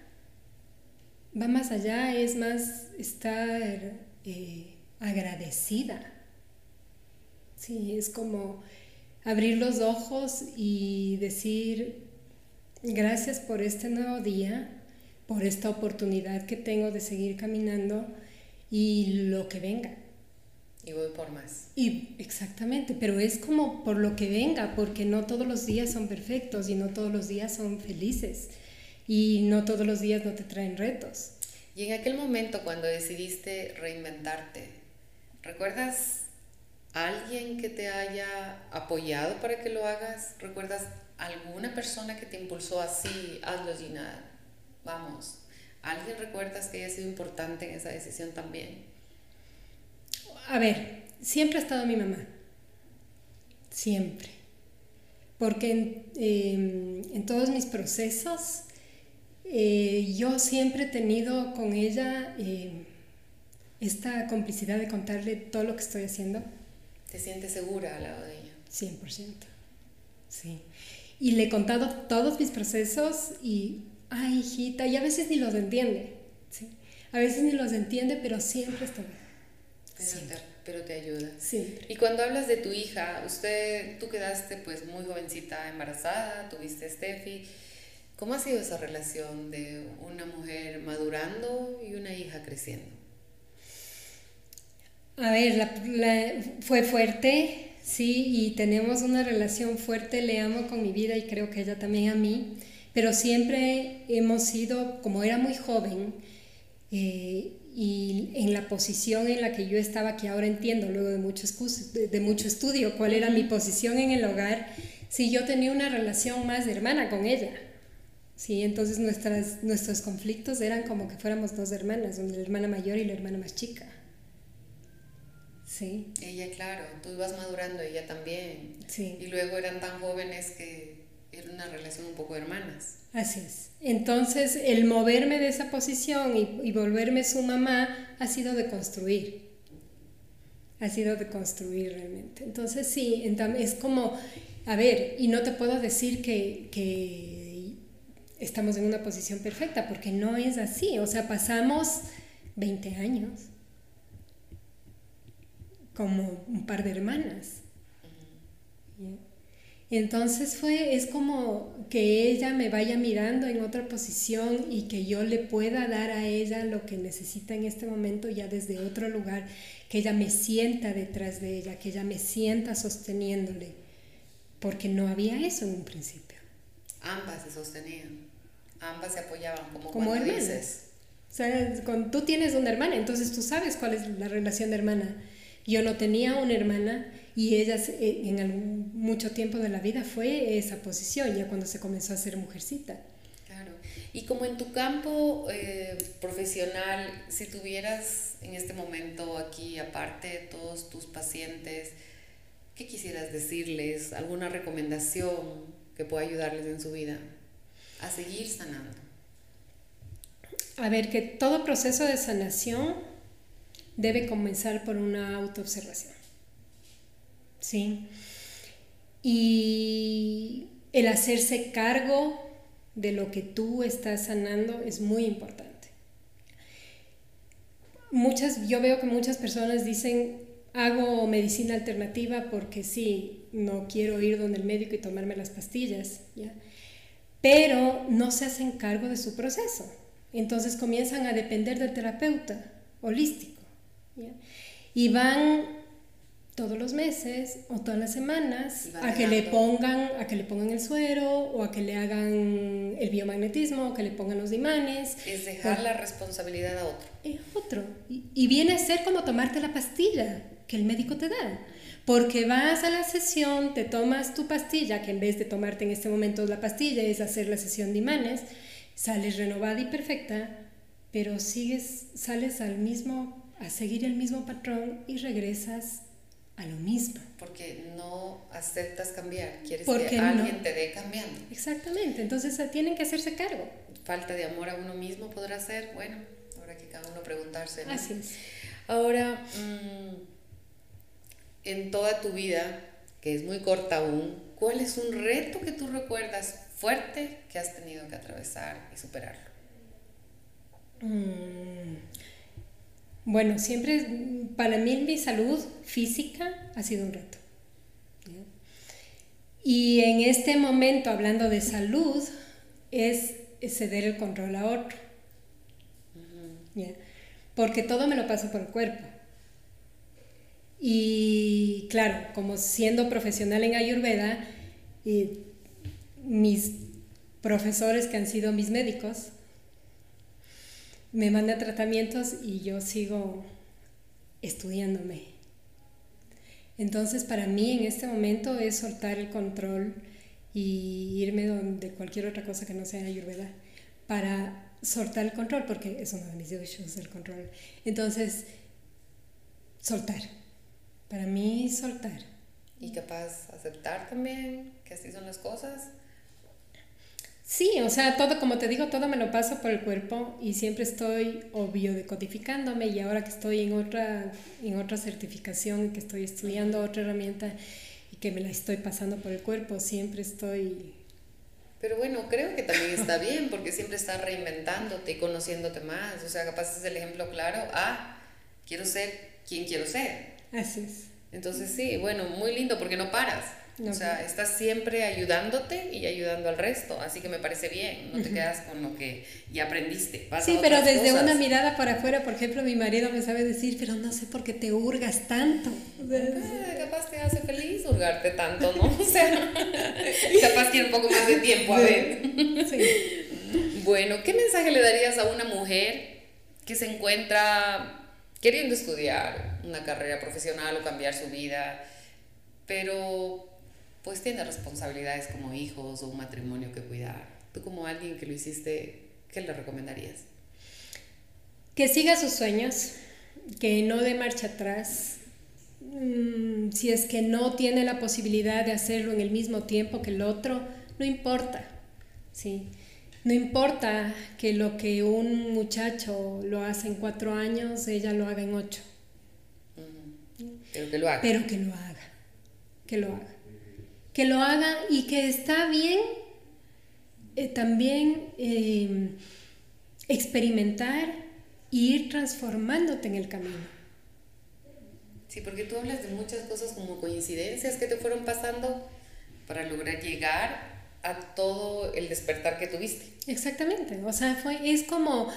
va más allá, es más estar eh, agradecida. Sí, es como abrir los ojos y decir, gracias por este nuevo día, por esta oportunidad que tengo de seguir caminando y lo que venga. Y voy por más. Y exactamente, pero es como por lo que venga, porque no todos los días son perfectos y no todos los días son felices y no todos los días no te traen retos. Y en aquel momento cuando decidiste reinventarte, ¿recuerdas a alguien que te haya apoyado para que lo hagas? ¿Recuerdas alguna persona que te impulsó así? Hazlo, Gina, vamos. ¿Alguien recuerdas que haya sido importante en esa decisión también? a ver, siempre ha estado mi mamá. Siempre. Porque en, em, todos mis procesos eh, yo siempre he tenido con ella em, esta complicidad de contarle todo lo que estoy haciendo. ¿Te sientes segura al lado de ella? 100%. Sí. Y le he contado todos mis procesos y, ay, hijita, y a veces ni los entiende. ¿sí? A veces ni los entiende, pero siempre está bien. Pero, te, ayuda. Sí. Y cuando hablas de tu hija, usted, tú quedaste pues muy jovencita embarazada, tuviste a Steffi. ¿Cómo ha sido esa relación de una mujer madurando y una hija creciendo? A ver, fue fuerte, sí, y tenemos una relación fuerte, le amo con mi vida y creo que ella también a mí, pero siempre hemos sido, como era muy joven, eh, y en la posición en la que yo estaba, que ahora entiendo luego de mucho, de, mucho estudio cuál era mi posición en el hogar, si yo tenía una relación más de hermana con ella. Sí, entonces nuestras, nuestros conflictos eran como que fuéramos dos hermanas, la hermana mayor y la hermana más chica. Sí. Ella, claro, tú ibas madurando, ella también. Sí. Y luego eran tan jóvenes que era una relación un poco de hermanas. Así es. Entonces, el moverme de esa posición y, volverme su mamá ha sido de construir. Ha sido de construir realmente. Entonces, sí, es como, a ver, y no te puedo decir que, que estamos en una posición perfecta, porque no es así. O sea, pasamos 20 años como un par de hermanas. Entonces fue, es como que ella me vaya mirando en otra posición y que yo le pueda dar a ella lo que necesita en este momento ya desde otro lugar, que ella me sienta detrás de ella, que ella me sienta sosteniéndole, porque no había eso en un principio. Ambas se sostenían, ambas se apoyaban como, como hermanas. O sea, cuando tú tienes una hermana, entonces tú sabes cuál es la relación de hermana. Yo no tenía una hermana y ella eh, en mucho tiempo de la vida fue esa posición, ya cuando se comenzó a ser mujercita. Claro. Y como en tu campo eh, profesional, si tuvieras en este momento aquí, aparte de todos tus pacientes, ¿qué quisieras decirles? ¿Alguna recomendación que pueda ayudarles en su vida a seguir sanando? A ver, que todo proceso de sanación debe comenzar por una autoobservación. ¿Sí? Y el hacerse cargo de lo que tú estás sanando es muy importante. Muchas, yo veo que muchas personas dicen, hago medicina alternativa porque sí, no quiero ir donde el médico y tomarme las pastillas, ¿ya? Pero no se hacen cargo de su proceso. Entonces comienzan a depender del terapeuta holístico. Y van todos los meses o todas las semanas a que le pongan a que le pongan el suero o a que le hagan el biomagnetismo o que le pongan los imanes. Es dejar la responsabilidad a otro. Es otro. Y, y, viene a ser como tomarte la pastilla que el médico te da porque vas a la sesión te tomas tu pastilla que en vez de tomarte en este momento la pastilla es hacer la sesión de imanes sales renovada y perfecta pero sigues sales al mismo a seguir el mismo patrón y regresas a lo mismo. Porque no aceptas cambiar, quieres que alguien te dé cambiando. Exactamente, entonces eh, tienen que hacerse cargo. Falta de amor a uno mismo podrá ser, bueno, ahora que cada uno preguntarse. Así es. Ahora, mm, en toda tu vida, que es muy corta aún, ¿cuál es un reto que tú recuerdas fuerte que has tenido que atravesar y superarlo? Mm, bueno, siempre para mí mi salud física ha sido un reto. Y en este momento, hablando de salud, es ceder el control a otro. Porque todo me lo paso por el cuerpo. Y claro, como siendo profesional en Ayurveda, y mis profesores que han sido mis médicos, me manda tratamientos y yo sigo estudiándome. Entonces, para mí en este momento es soltar el control y irme donde cualquier otra cosa que no sea ayurveda para soltar el control, porque es uno de mis issues, el control. Entonces, soltar. Para mí, soltar. ¿Y capaz aceptar también que así son las cosas? Sí, o sea, todo, como te digo, todo me lo paso por el cuerpo y siempre estoy, obvio, decodificándome y ahora que estoy en otra, en otra certificación, que estoy estudiando otra herramienta y que me la estoy pasando por el cuerpo, siempre estoy... Pero bueno, creo que también está bien porque siempre estás reinventándote y conociéndote más. O sea, capaz es el ejemplo claro, ah, quiero ser quien quiero ser. Así es. Entonces sí, bueno, muy lindo porque no paras o sea, estás siempre ayudándote y ayudando al resto, así que me parece bien, no te quedas con lo que ya aprendiste. Sí, pero desde una mirada para afuera, por ejemplo, mi marido me sabe decir, pero no sé por qué te hurgas tanto. Ah, capaz te hace feliz hurgarte tanto, ¿no? O sea, capaz quiere un poco más de tiempo, a ver. Sí. Bueno, ¿qué mensaje le darías a una mujer que se encuentra queriendo estudiar una carrera profesional o cambiar su vida, pero pues tiene responsabilidades como hijos o un matrimonio que cuidar. Tú como alguien que lo hiciste, ¿qué le recomendarías? Que siga sus sueños, que no dé marcha atrás. Mm, si es que no tiene la posibilidad de hacerlo en el mismo tiempo que el otro, no importa. ¿sí? No importa que lo que un muchacho lo hace en cuatro años, ella lo haga en ocho. Pero que lo haga. Pero que lo haga. Que lo haga que lo haga y que está bien eh, también em, experimentar e ir transformándote en el camino. Sí, porque tú hablas de muchas cosas como coincidencias que te fueron pasando para lograr llegar a todo el despertar que tuviste. Exactamente, o sea, fue, es como,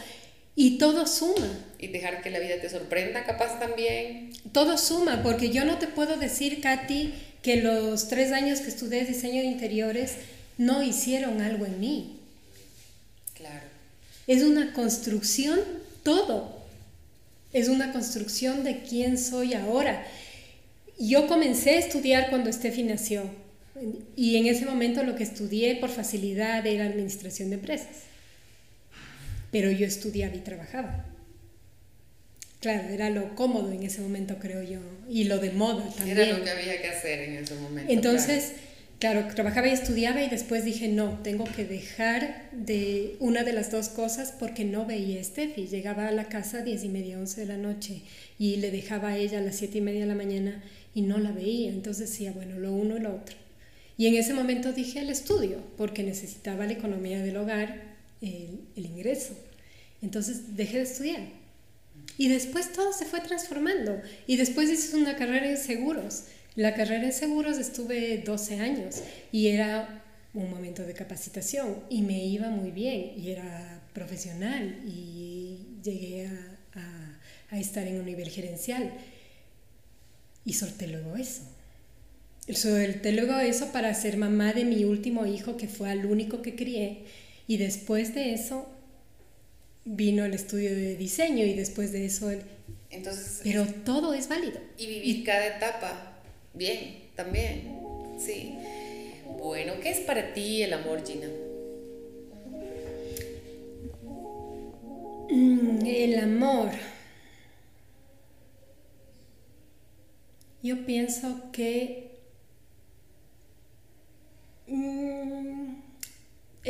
y todo suma. Y dejar que la vida te sorprenda capaz también. Todo suma, porque yo no te puedo decir, Katy, que los tres años que estudié diseño de interiores no hicieron algo en mí. Claro. Es una construcción, todo. Es una construcción de quién soy ahora. Yo comencé a estudiar cuando Steffi nació y en ese momento lo que estudié por facilidad era administración de empresas. Pero yo estudiaba y trabajaba. Claro, era lo cómodo en ese momento, creo yo, y lo de moda también. Era lo que había que hacer en ese momento. Entonces, claro. trabajaba y estudiaba y después dije, no, tengo que dejar de una de las dos cosas porque no veía a Steffi. Llegaba a la casa a diez y media, once de la noche y le dejaba a ella a las siete y media de la mañana y no la veía. Entonces decía, bueno, lo uno y lo otro. Y en ese momento dije el estudio, porque necesitaba la economía del hogar, el, el ingreso. Entonces dejé de estudiar y después todo se fue transformando. Y después hice una carrera en seguros. La carrera en seguros estuve 12 años y era un momento de capacitación y me iba muy bien y era profesional y llegué a, a, a estar en un nivel gerencial. Y solté luego eso. Luego eso para ser mamá de mi último hijo, que fue el único que crié. Y después de eso vino el estudio de diseño y después de eso el... Entonces, pero todo es válido. Y vivir cada etapa bien, también. Sí. Bueno, ¿qué es para ti el amor, Gina? Mm, el amor. Yo pienso que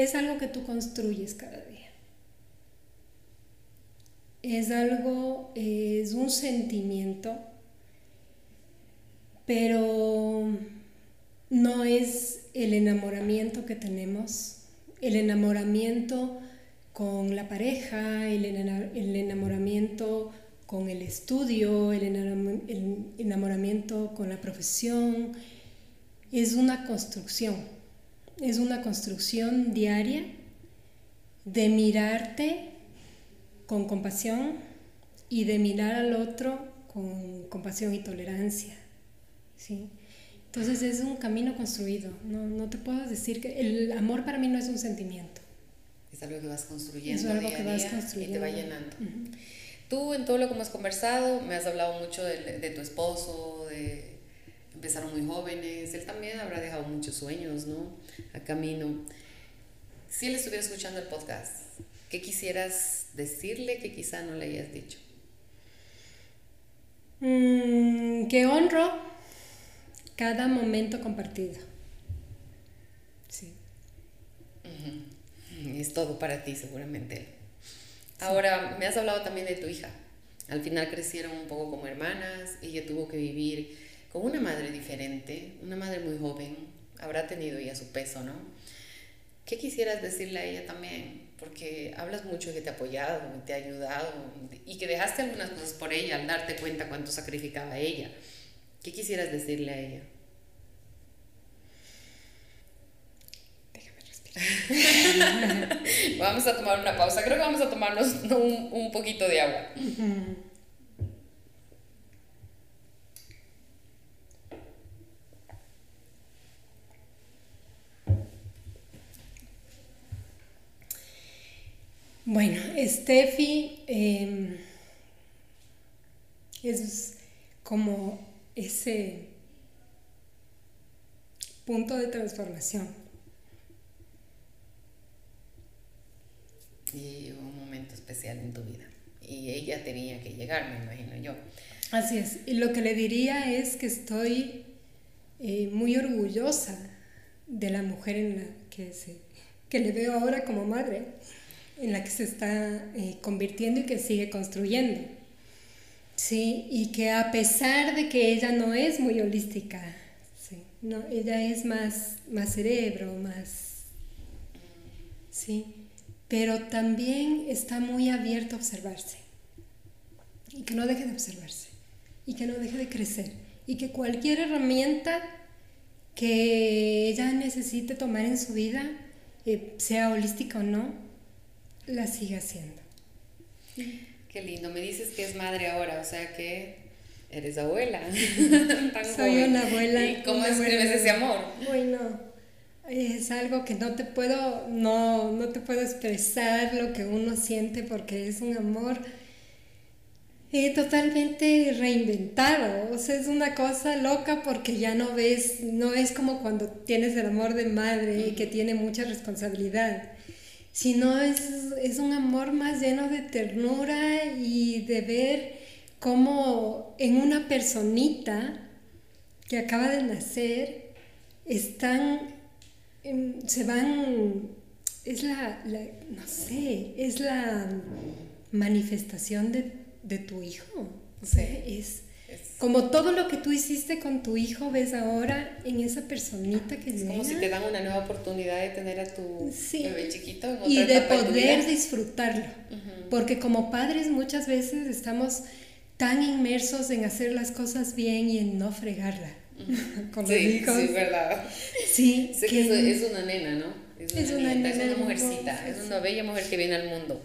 es algo que tú construyes cada día. Es algo, es un sentimiento, pero no es el enamoramiento que tenemos, el enamoramiento con la pareja, el, enamoramiento con el estudio, el enamoramiento con la profesión, es una construcción, es una construcción diaria de mirarte con compasión y de mirar al otro con compasión y tolerancia. ¿sí? Entonces es un camino construido. No, no, te puedo decir que el amor para mí no es un sentimiento. Es algo que vas construyendo. Es algo que vas construyendo. Y te va llenando. Tú en todo lo que hemos conversado me has hablado mucho de, de, tu esposo, de empezaron muy jóvenes. Él también habrá dejado muchos sueños, ¿no? A camino. Si él estuviera escuchando el podcast, ¿Qué quisieras decirle que quizá no le hayas dicho? Mm, que honro cada momento compartido. Sí. Es todo para ti, seguramente. Ahora, me has hablado también de tu hija. Al final crecieron un poco como hermanas. Ella tuvo que vivir con una madre diferente, una madre muy joven. Habrá tenido ya su peso, ¿no? ¿Qué quisieras decirle a ella también? porque hablas mucho que te ha apoyado, te ha ayudado y que dejaste algunas cosas por ella al darte cuenta cuánto sacrificaba ella. ¿Qué quisieras decirle a ella? Déjame respirar. vamos a tomar una pausa. Creo que vamos a tomarnos un, un poquito de agua. Bueno, Steffi em, es como ese punto de transformación. Y un momento especial en tu vida. Y ella tenía que llegar, me imagino yo. Así es. Y lo que le diría es que estoy eh, muy orgullosa de la mujer en la que, se, que le veo ahora como madre en la que se está eh, convirtiendo y que sigue construyendo. Sí, y que a pesar de que ella no es muy holística, sí, no, ella es más, más cerebro, más... Sí, pero también está muy abierta a observarse. Y que no deje de observarse. Y que no deje de crecer. Y que cualquier herramienta que ella necesite tomar en su vida, eh, sea holística o no, la sigue haciendo. Qué lindo, me dices que es madre ahora, o sea que eres abuela. Soy una abuela. ¿Y cómo describes ese amor? Bueno, es algo que no te puedo, no, no te puedo expresar lo que uno siente porque es un amor eh, totalmente reinventado. O sea, es una cosa loca porque ya no ves, no es como cuando tienes el amor de madre y que tiene mucha responsabilidad sino es, es un amor más lleno de ternura y de ver como en una personita que acaba de nacer están, em, se van, es la, no sé, es la manifestación de, tu hijo. O sea, es, como todo lo que tú hiciste con tu hijo, ves ahora en esa personita que es como si te dan una nueva oportunidad de tener a tu bebé chiquito. y de poder disfrutarlo. Porque como padres muchas veces estamos tan inmersos en hacer las cosas bien y en no fregarla. con los hijos. Sí, verdad. Sí, sé que, es, una nena, ¿no? Es una, nena, es una mujercita, es una bella mujer que viene al mundo.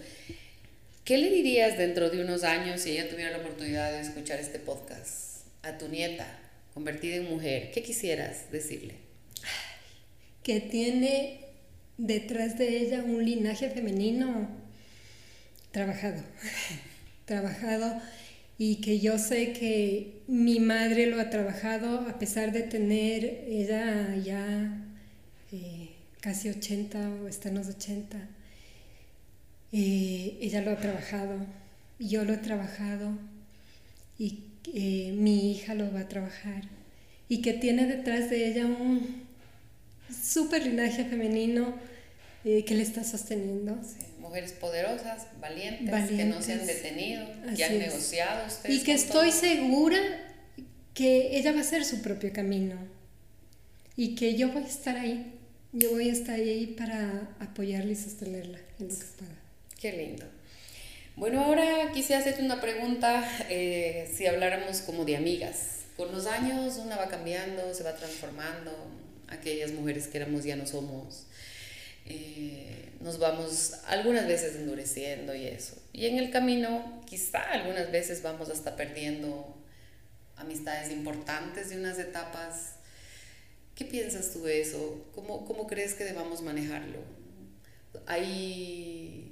¿Qué le dirías dentro de unos años si ella tuviera la oportunidad de escuchar este podcast a tu nieta, convertida en mujer? ¿Qué quisieras decirle? Que tiene detrás de ella un linaje femenino trabajado, trabajado y que yo sé que mi madre lo ha trabajado a pesar de tener ella ya eh, casi 80 o está en los 80 eh, ella lo ha trabajado, yo lo he trabajado y eh, mi hija lo va a trabajar y que tiene detrás de ella un súper linaje femenino eh, que le está sosteniendo. mujeres poderosas, valientes, que no se han detenido, que han negociado Y que estoy segura que ella va a hacer su propio camino y que yo voy a estar ahí, yo voy a estar ahí para apoyarla y sostenerla en lo que pueda. Qué lindo. Bueno, ahora quisiera hacerte una pregunta, eh, si habláramos como de amigas. Con los años una va cambiando, se va transformando, aquellas mujeres que éramos ya no somos, eh, nos vamos algunas veces endureciendo y eso. Y en el camino quizá algunas veces vamos hasta perdiendo amistades importantes de unas etapas. ¿Qué piensas tú de eso? ¿Cómo, cómo crees que debamos manejarlo? Hay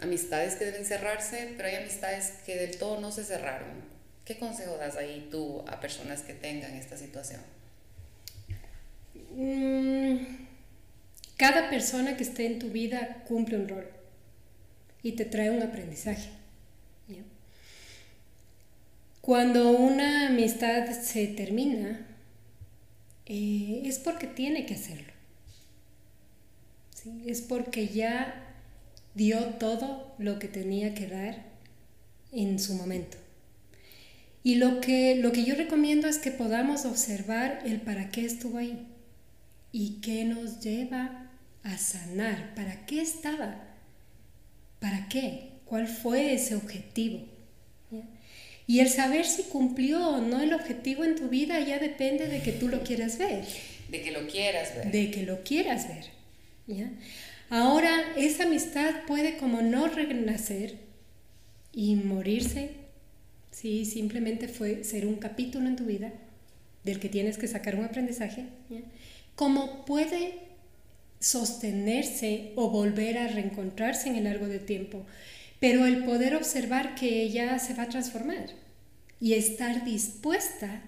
amistades que deben cerrarse, pero hay amistades que del todo no se cerraron. ¿Qué consejo das ahí tú a personas que tengan esta situación? Mm, cada persona que esté en tu vida cumple un rol y te trae un aprendizaje. Cuando una amistad se termina, eh, es porque tiene que hacerlo. Es porque ya dio todo lo que tenía que dar en su momento. Y lo que, lo que yo recomiendo es que podamos observar el para qué estuvo ahí y qué nos lleva a sanar, para qué estaba, para qué, cuál fue ese objetivo. Y el saber si cumplió o no el objetivo en tu vida ya depende de que tú lo quieras ver. De que lo quieras ver. De que lo quieras ver. ¿ya? Ahora esa amistad puede como no renacer y morirse si simplemente fue ser un capítulo en tu vida del que tienes que sacar un aprendizaje, como puede sostenerse o volver a reencontrarse en el largo de tiempo, pero el poder observar que ella se va a transformar y estar dispuesta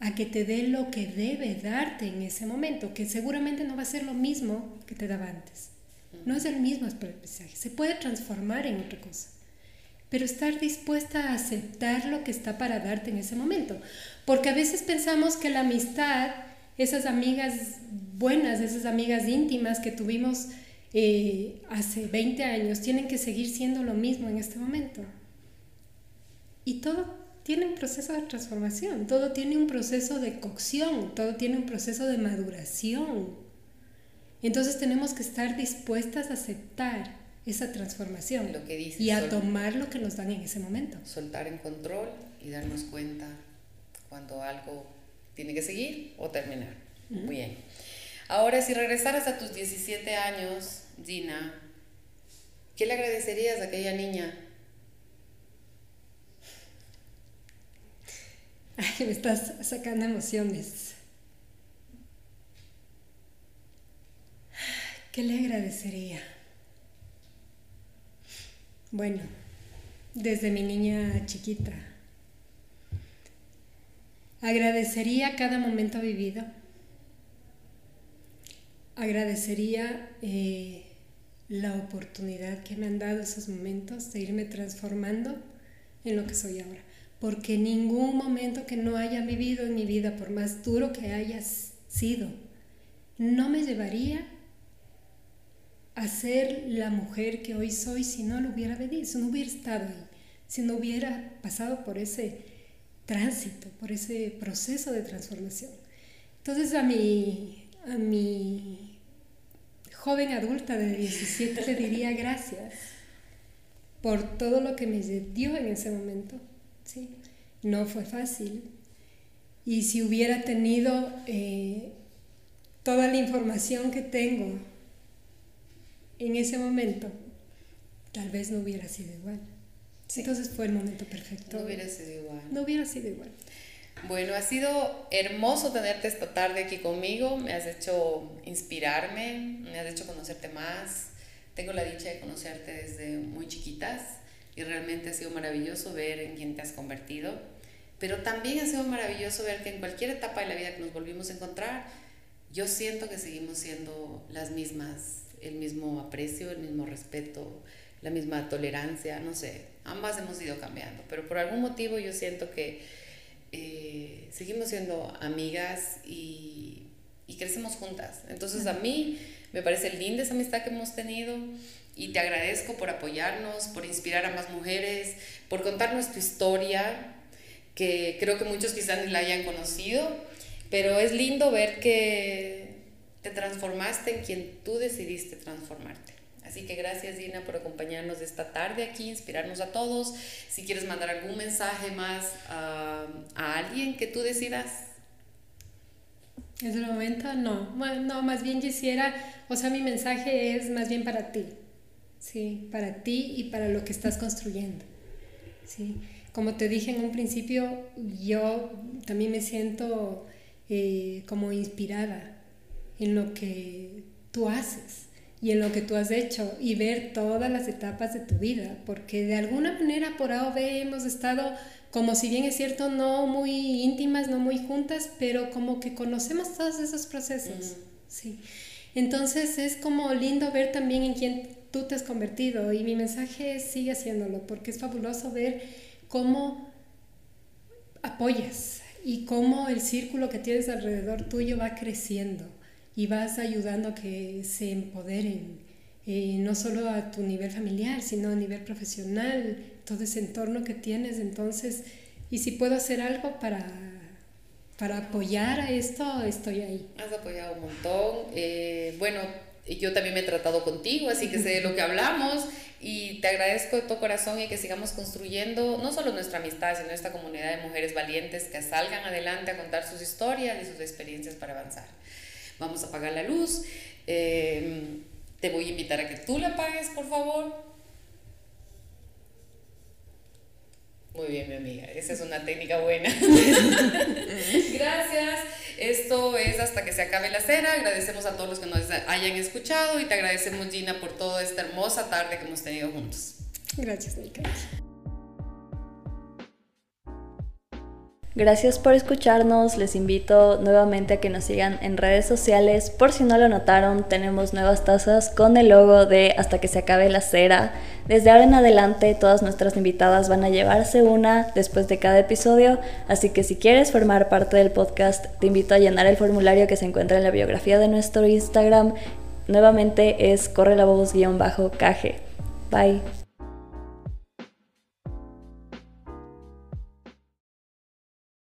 a que te dé lo que debe darte en ese momento, que seguramente no va a ser lo mismo que te daba antes. No es el mismo aprendizaje, se puede transformar en otra cosa, pero estar dispuesta a aceptar lo que está para darte en ese momento, porque a veces pensamos que la amistad, esas amigas buenas, esas amigas íntimas que tuvimos eh, hace 20 años, tienen que seguir siendo lo mismo en este momento. Y todo tiene un proceso de transformación, todo tiene un proceso de cocción, todo tiene un proceso de maduración. Entonces tenemos que estar dispuestas a aceptar esa transformación lo que y a tomar lo que nos dan en ese momento. Soltar en control y darnos cuenta cuando algo tiene que seguir o terminar. Muy bien. Ahora, si regresaras a tus 17 años, Gina, ¿qué le agradecerías a aquella niña Ay, me estás sacando emociones. ¿Qué le agradecería? Bueno, desde mi niña chiquita, agradecería cada momento vivido. Agradecería eh, la oportunidad que me han dado esos momentos de irme transformando en lo que soy ahora porque ningún momento que no haya vivido en mi vida, por más duro que haya sido, no me llevaría a ser la mujer que hoy soy si no lo hubiera venido, si no hubiera estado ahí, si no hubiera pasado por ese tránsito, por ese proceso de transformación. Entonces a mi, a mi joven adulta de 17 le diría gracias por todo lo que me dio en ese momento. ¿Sí? No fue fácil. Y si hubiera tenido eh, toda la información que tengo en ese momento, tal vez no hubiera sido igual. Entonces fue el momento perfecto. No hubiera sido igual. No hubiera sido igual. Bueno, ha sido hermoso tenerte esta tarde aquí conmigo. Me has hecho inspirarme, me has hecho conocerte más. Tengo la dicha de conocerte desde muy chiquitas y realmente ha sido maravilloso ver en quién te has convertido. Pero también ha sido maravilloso ver que en cualquier etapa de la vida que nos volvimos a encontrar, yo siento que seguimos siendo las mismas, el mismo aprecio, el mismo respeto, la misma tolerancia, no sé, ambas hemos ido cambiando, pero por algún motivo yo siento que eh, seguimos siendo amigas y, crecemos juntas. Entonces a mí me parece linda esa amistad que hemos tenido y te agradezco por apoyarnos, por inspirar a más mujeres, por contarnos tu historia, que creo que muchos quizás ni la hayan conocido, pero es lindo ver que te transformaste en quien tú decidiste transformarte. Así que gracias Dina por acompañarnos esta tarde aquí, inspirarnos a todos. Si quieres mandar algún mensaje más a, a alguien que tú decidas. En el momento no, no, más bien quisiera, o sea, mi mensaje es más bien para ti, sí, para ti y para lo que estás construyendo, sí. Como te dije en un principio, yo también me siento eh, como inspirada en lo que tú haces y en lo que tú has hecho y ver todas las etapas de tu vida, porque de alguna manera por A o B hemos estado, como si bien es cierto, no muy íntimas, no muy juntas, pero como que conocemos todos esos procesos. Sí. Entonces es como lindo ver también en quién tú te has convertido y mi mensaje sigue haciéndolo, porque es fabuloso ver cómo apoyas y cómo el círculo que tienes alrededor tuyo va creciendo y vas ayudando a que se empoderen, eh, no solo a tu nivel familiar, sino a nivel profesional, todo ese entorno que tienes. Entonces, y si puedo hacer algo para, para apoyar a esto, estoy ahí. Has apoyado un montón. Eh, bueno, yo también me he tratado contigo, así que sé de lo que hablamos y te agradezco de todo corazón y que sigamos construyendo no solo nuestra amistad, sino esta comunidad de mujeres valientes que salgan adelante a contar sus historias y sus experiencias para avanzar vamos a apagar la luz, em, te voy a invitar a que tú la apagues, por favor. Muy bien, mi amiga, esa es una técnica buena. Gracias. Esto es hasta que se acabe la cena. Agradecemos a todos los que nos hayan escuchado y te agradecemos, Gina, por toda esta hermosa tarde que hemos tenido juntos. Gracias, Nika. Gracias por escucharnos, les invito nuevamente a que nos sigan en redes sociales. Por si no lo notaron, tenemos nuevas tazas con el logo de Hasta que se acabe la cera. Desde ahora en adelante todas nuestras invitadas van a llevarse una después de cada episodio, así que si quieres formar parte del podcast, te invito a llenar el formulario que se encuentra en la biografía de nuestro Instagram. Nuevamente es corre la voz-caje. Bye.